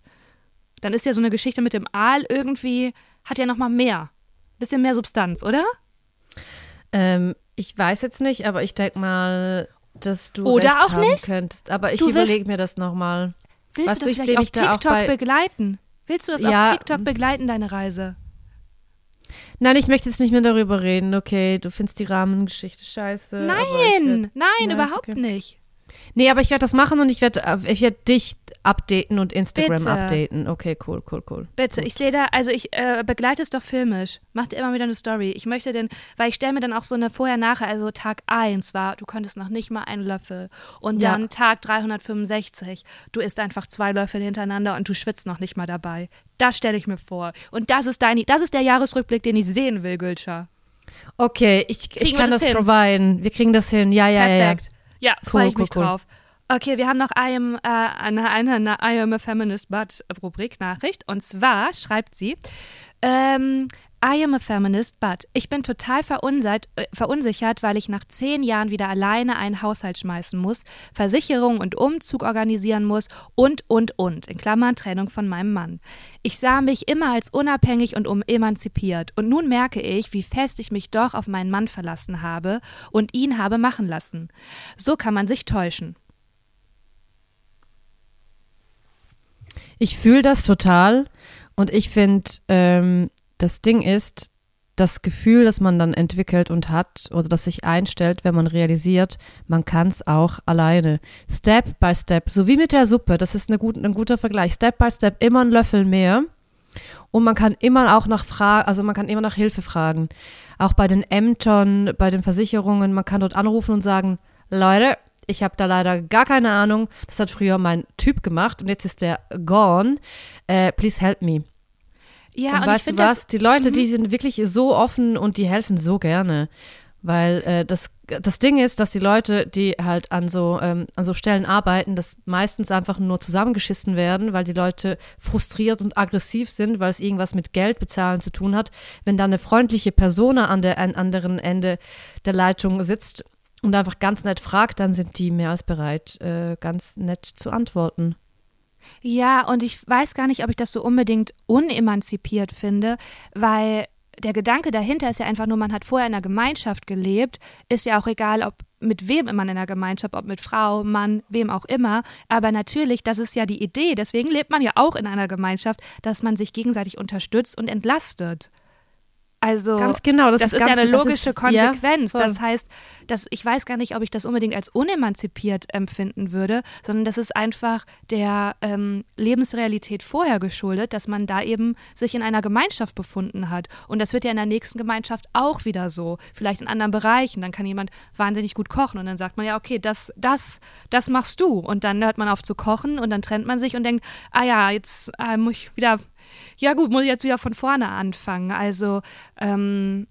dann ist ja so eine Geschichte mit dem Aal irgendwie, hat ja nochmal mehr. Bisschen mehr Substanz, oder? Ähm, ich weiß jetzt nicht, aber ich denke mal, dass du Oder auch nicht. könntest. Aber ich überlege mir das nochmal. Willst weißt du das vielleicht auf TikTok begleiten? Willst du das ja, auf TikTok begleiten, deine Reise? Nein, ich möchte jetzt nicht mehr darüber reden. Okay, du findest die Rahmengeschichte scheiße. Nein, nein, nein, überhaupt okay. nicht. Nee, aber ich werde das machen und ich werde äh, ich werd dich updaten und Instagram Bitte. updaten. Okay, cool, cool, cool. Bitte, Gut. ich sehe da, also ich äh, begleite es doch filmisch. Mach dir immer wieder eine Story. Ich möchte den, weil ich stelle mir dann auch so eine vorher-nachher, also Tag 1 war, du konntest noch nicht mal einen Löffel. Und dann ja. Tag 365, du isst einfach zwei Löffel hintereinander und du schwitzt noch nicht mal dabei. Das stelle ich mir vor. Und das ist dein, das ist der Jahresrückblick, den ich sehen will, Gülscha. Okay, ich, ich kann das, das providen. Wir kriegen das hin. Ja, ja, Perfekt. ja. Ja, freue cool, ich mich cool, drauf. Okay, wir haben noch eine, äh, eine, eine I am a Feminist But Rubrik Nachricht. Und zwar schreibt sie, ähm, I am a feminist, but ich bin total verunsichert, äh, verunsichert, weil ich nach zehn Jahren wieder alleine einen Haushalt schmeißen muss, Versicherung und Umzug organisieren muss und, und, und, in Klammern Trennung von meinem Mann. Ich sah mich immer als unabhängig und um emanzipiert und nun merke ich, wie fest ich mich doch auf meinen Mann verlassen habe und ihn habe machen lassen. So kann man sich täuschen. Ich fühle das total und ich finde, ähm, das Ding ist, das Gefühl, das man dann entwickelt und hat oder das sich einstellt, wenn man realisiert, man kann es auch alleine. Step by Step, so wie mit der Suppe, das ist gut, ein guter Vergleich. Step by Step immer ein Löffel mehr und man kann immer auch nach Fra also man kann immer nach Hilfe fragen. Auch bei den Ämtern, bei den Versicherungen, man kann dort anrufen und sagen, Leute, ich habe da leider gar keine Ahnung. Das hat früher mein Typ gemacht und jetzt ist der gone. Uh, please help me. Ja, und, und weißt du was? Die Leute, die mhm. sind wirklich so offen und die helfen so gerne. Weil äh, das, das Ding ist, dass die Leute, die halt an so, ähm, an so Stellen arbeiten, das meistens einfach nur zusammengeschissen werden, weil die Leute frustriert und aggressiv sind, weil es irgendwas mit Geld bezahlen zu tun hat. Wenn da eine freundliche Person an der an anderen Ende der Leitung sitzt und einfach ganz nett fragt, dann sind die mehr als bereit, äh, ganz nett zu antworten. Ja, und ich weiß gar nicht, ob ich das so unbedingt unemanzipiert finde, weil der Gedanke dahinter ist ja einfach nur, man hat vorher in einer Gemeinschaft gelebt, ist ja auch egal, ob mit wem immer in einer Gemeinschaft, ob mit Frau, Mann, wem auch immer. Aber natürlich, das ist ja die Idee. Deswegen lebt man ja auch in einer Gemeinschaft, dass man sich gegenseitig unterstützt und entlastet. Also ganz genau, das, das ist, ganz, ja eine logische ist, Konsequenz. Ja, das heißt, dass ich weiß gar nicht, ob ich das unbedingt als unemanzipiert empfinden würde, sondern das ist einfach der ähm, Lebensrealität vorher geschuldet, dass man da eben sich in einer Gemeinschaft befunden hat. Und das wird ja in der nächsten Gemeinschaft auch wieder so. Vielleicht in anderen Bereichen. Dann kann jemand wahnsinnig gut kochen und dann sagt man ja, okay, das, das, das machst du. Und dann hört man auf zu kochen und dann trennt man sich und denkt, ah ja, jetzt äh, muss ich wieder ja gut, muss ich jetzt wieder von vorne anfangen. Also ähm,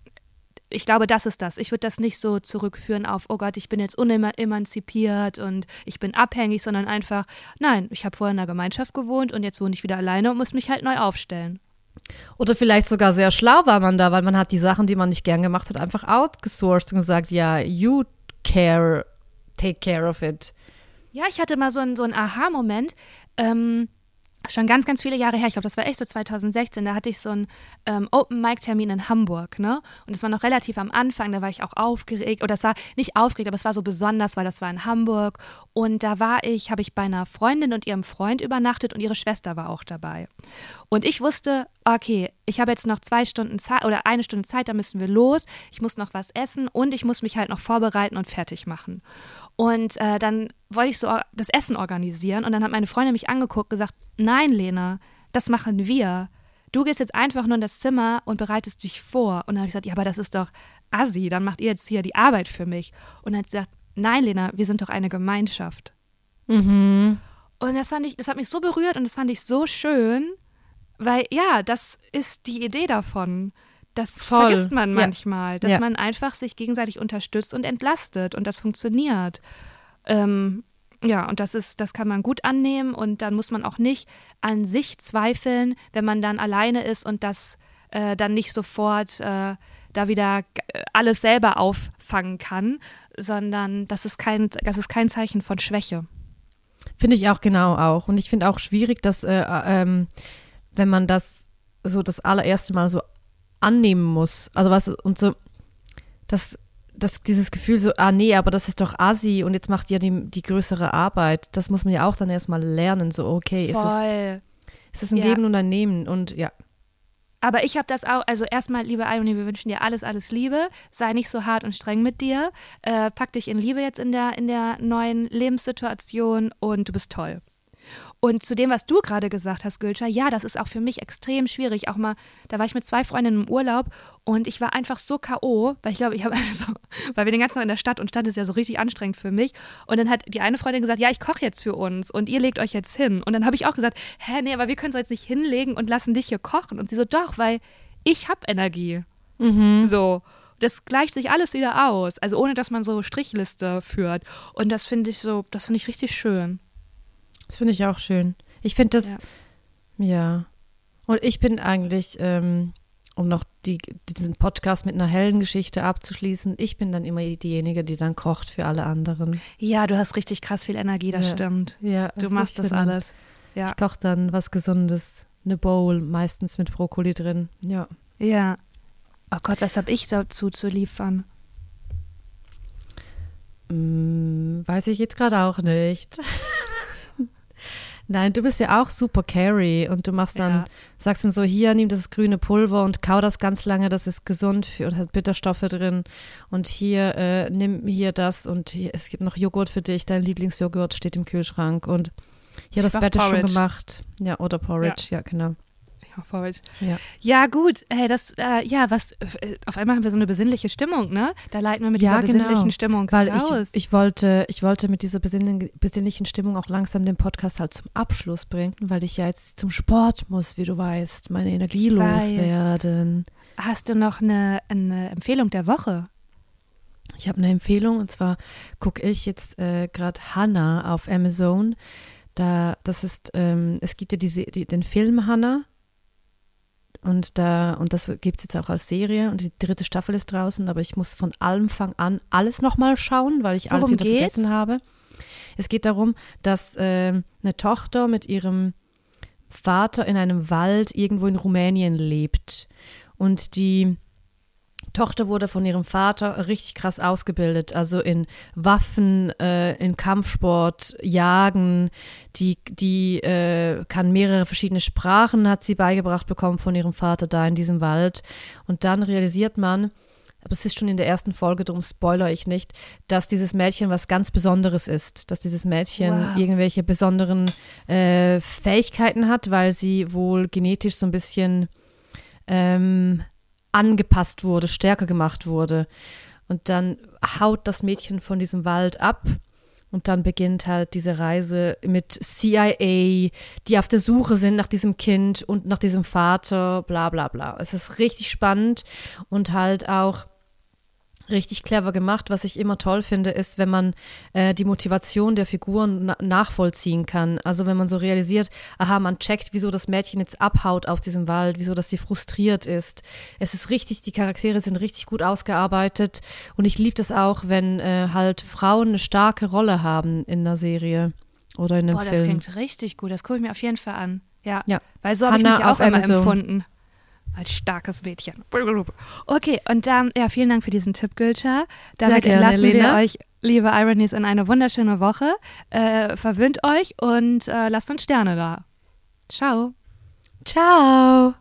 ich glaube, das ist das. Ich würde das nicht so zurückführen auf, oh Gott, ich bin jetzt unemanzipiert und ich bin abhängig, sondern einfach, nein, ich habe vorher in einer Gemeinschaft gewohnt und jetzt wohne ich wieder alleine und muss mich halt neu aufstellen. Oder vielleicht sogar sehr schlau war man da, weil man hat die Sachen, die man nicht gern gemacht hat, einfach outgesourced und gesagt, ja, you care, take care of it. Ja, ich hatte mal so einen, so einen Aha-Moment. Ähm, schon ganz, ganz viele Jahre her, ich glaube, das war echt so 2016, da hatte ich so einen ähm, Open-Mic-Termin in Hamburg, ne? Und das war noch relativ am Anfang, da war ich auch aufgeregt, oder das war nicht aufgeregt, aber es war so besonders, weil das war in Hamburg. Und da war ich, habe ich bei einer Freundin und ihrem Freund übernachtet und ihre Schwester war auch dabei. Und ich wusste, okay, ich habe jetzt noch zwei Stunden Zeit oder eine Stunde Zeit, da müssen wir los. Ich muss noch was essen und ich muss mich halt noch vorbereiten und fertig machen. Und äh, dann wollte ich so das Essen organisieren und dann hat meine Freundin mich angeguckt und gesagt, nein, Lena, das machen wir. Du gehst jetzt einfach nur in das Zimmer und bereitest dich vor. Und dann habe ich gesagt, ja, aber das ist doch assi, dann macht ihr jetzt hier die Arbeit für mich. Und dann hat sie gesagt, nein, Lena, wir sind doch eine Gemeinschaft. Mhm. Und das fand ich, das hat mich so berührt und das fand ich so schön, weil ja, das ist die Idee davon. Das Voll. vergisst man manchmal, dass man einfach sich gegenseitig unterstützt und entlastet und das funktioniert. Ähm, ja, und das ist, das kann man gut annehmen und dann muss man auch nicht an sich zweifeln, wenn man dann alleine ist und das äh, dann nicht sofort äh, da wieder alles selber auffangen kann, sondern das ist kein, das ist kein Zeichen von Schwäche. Finde ich auch genau auch. Und ich finde auch schwierig, dass äh, äh ähm, wenn man das so das allererste Mal so annehmen muss. Also was und so, das, das, dieses Gefühl so, ah nee, aber das ist doch Asi und jetzt macht ihr die, die größere Arbeit. Das muss man ja auch dann erstmal lernen. So, okay, Voll. ist es, ist es ein ja. Leben und ein Nehmen und ja. Aber ich habe das auch, also erstmal, liebe Irony, wir wünschen dir alles, alles Liebe. Sei nicht so hart und streng mit dir. Äh, pack dich in Liebe jetzt in der, in der neuen Lebenssituation und du bist toll. Und zu dem, was du gerade gesagt hast, Gülscha, ja, das ist auch für mich extrem schwierig. Auch mal, da war ich mit zwei Freundinnen im Urlaub und ich war einfach so K.O., weil ich glaube, ich habe also, weil wir den ganzen Tag in der Stadt und Stadt ist ja so richtig anstrengend für mich. Und dann hat die eine Freundin gesagt, ja, ich koche jetzt für uns und ihr legt euch jetzt hin. Und dann habe ich auch gesagt, hä, nee, aber wir können es jetzt nicht hinlegen und lassen dich hier kochen. Und sie so, doch, weil ich habe Energie. Mhm. So. Das gleicht sich alles wieder aus. Also ohne, dass man so Strichliste führt. Und das finde ich so, das finde ich richtig schön. Das finde ich auch schön. Ich finde das, ja. ja. Und ich bin eigentlich, ähm, um noch die, diesen Podcast mit einer hellen Geschichte abzuschließen, ich bin dann immer diejenige, die dann kocht für alle anderen. Ja, du hast richtig krass viel Energie, das ja. stimmt. Ja, du machst das alles. Ja. Ich koche dann was Gesundes, eine Bowl, meistens mit Brokkoli drin. Ja. Ja. Oh Gott, was habe ich dazu zu liefern? Hm, weiß ich jetzt gerade auch nicht. Nein, du bist ja auch super Carry und du machst dann, ja. sagst dann so, hier, nimm das grüne Pulver und kau das ganz lange, das ist gesund und hat Bitterstoffe drin. Und hier, äh, nimm hier das und hier, es gibt noch Joghurt für dich, dein Lieblingsjoghurt steht im Kühlschrank und hier das Bett ist schon gemacht. Ja, oder Porridge, ja, ja genau. Vorbild. Ja. ja, gut. Hey, das, äh, ja, was, äh, auf einmal haben wir so eine besinnliche Stimmung, ne? Da leiten wir mit ja, dieser genau. besinnlichen Stimmung Weil raus. Ich, ich, wollte, ich wollte mit dieser besinnlichen Stimmung auch langsam den Podcast halt zum Abschluss bringen, weil ich ja jetzt zum Sport muss, wie du weißt, meine Energie loswerden. Hast du noch eine, eine Empfehlung der Woche? Ich habe eine Empfehlung und zwar gucke ich jetzt äh, gerade Hannah auf Amazon. Da, das ist, ähm, es gibt ja diese, die, den Film Hannah und da, und das gibt es jetzt auch als Serie und die dritte Staffel ist draußen, aber ich muss von allem Fang an alles nochmal schauen, weil ich Worum alles wieder geht's? vergessen habe. Es geht darum, dass äh, eine Tochter mit ihrem Vater in einem Wald irgendwo in Rumänien lebt. Und die Tochter wurde von ihrem Vater richtig krass ausgebildet, also in Waffen, äh, in Kampfsport, Jagen. Die, die äh, kann mehrere verschiedene Sprachen, hat sie beigebracht bekommen von ihrem Vater da in diesem Wald. Und dann realisiert man, aber es ist schon in der ersten Folge, darum spoilere ich nicht, dass dieses Mädchen was ganz Besonderes ist, dass dieses Mädchen wow. irgendwelche besonderen äh, Fähigkeiten hat, weil sie wohl genetisch so ein bisschen ähm, angepasst wurde, stärker gemacht wurde. Und dann haut das Mädchen von diesem Wald ab. Und dann beginnt halt diese Reise mit CIA, die auf der Suche sind nach diesem Kind und nach diesem Vater, bla bla bla. Es ist richtig spannend und halt auch richtig clever gemacht. Was ich immer toll finde, ist, wenn man äh, die Motivation der Figuren na nachvollziehen kann. Also wenn man so realisiert, aha, man checkt, wieso das Mädchen jetzt abhaut aus diesem Wald, wieso dass sie frustriert ist. Es ist richtig, die Charaktere sind richtig gut ausgearbeitet und ich liebe das auch, wenn äh, halt Frauen eine starke Rolle haben in einer Serie oder in einem Boah, Film. das klingt richtig gut. Das gucke ich mir auf jeden Fall an. Ja, ja. weil so habe ich mich auch immer empfunden als starkes Mädchen. Okay, und dann, ja, vielen Dank für diesen Tipp, Gülscha. Damit gerne, lassen Lena. wir euch, liebe Ironies, in eine wunderschöne Woche. Äh, verwöhnt euch und äh, lasst uns Sterne da. Ciao. Ciao.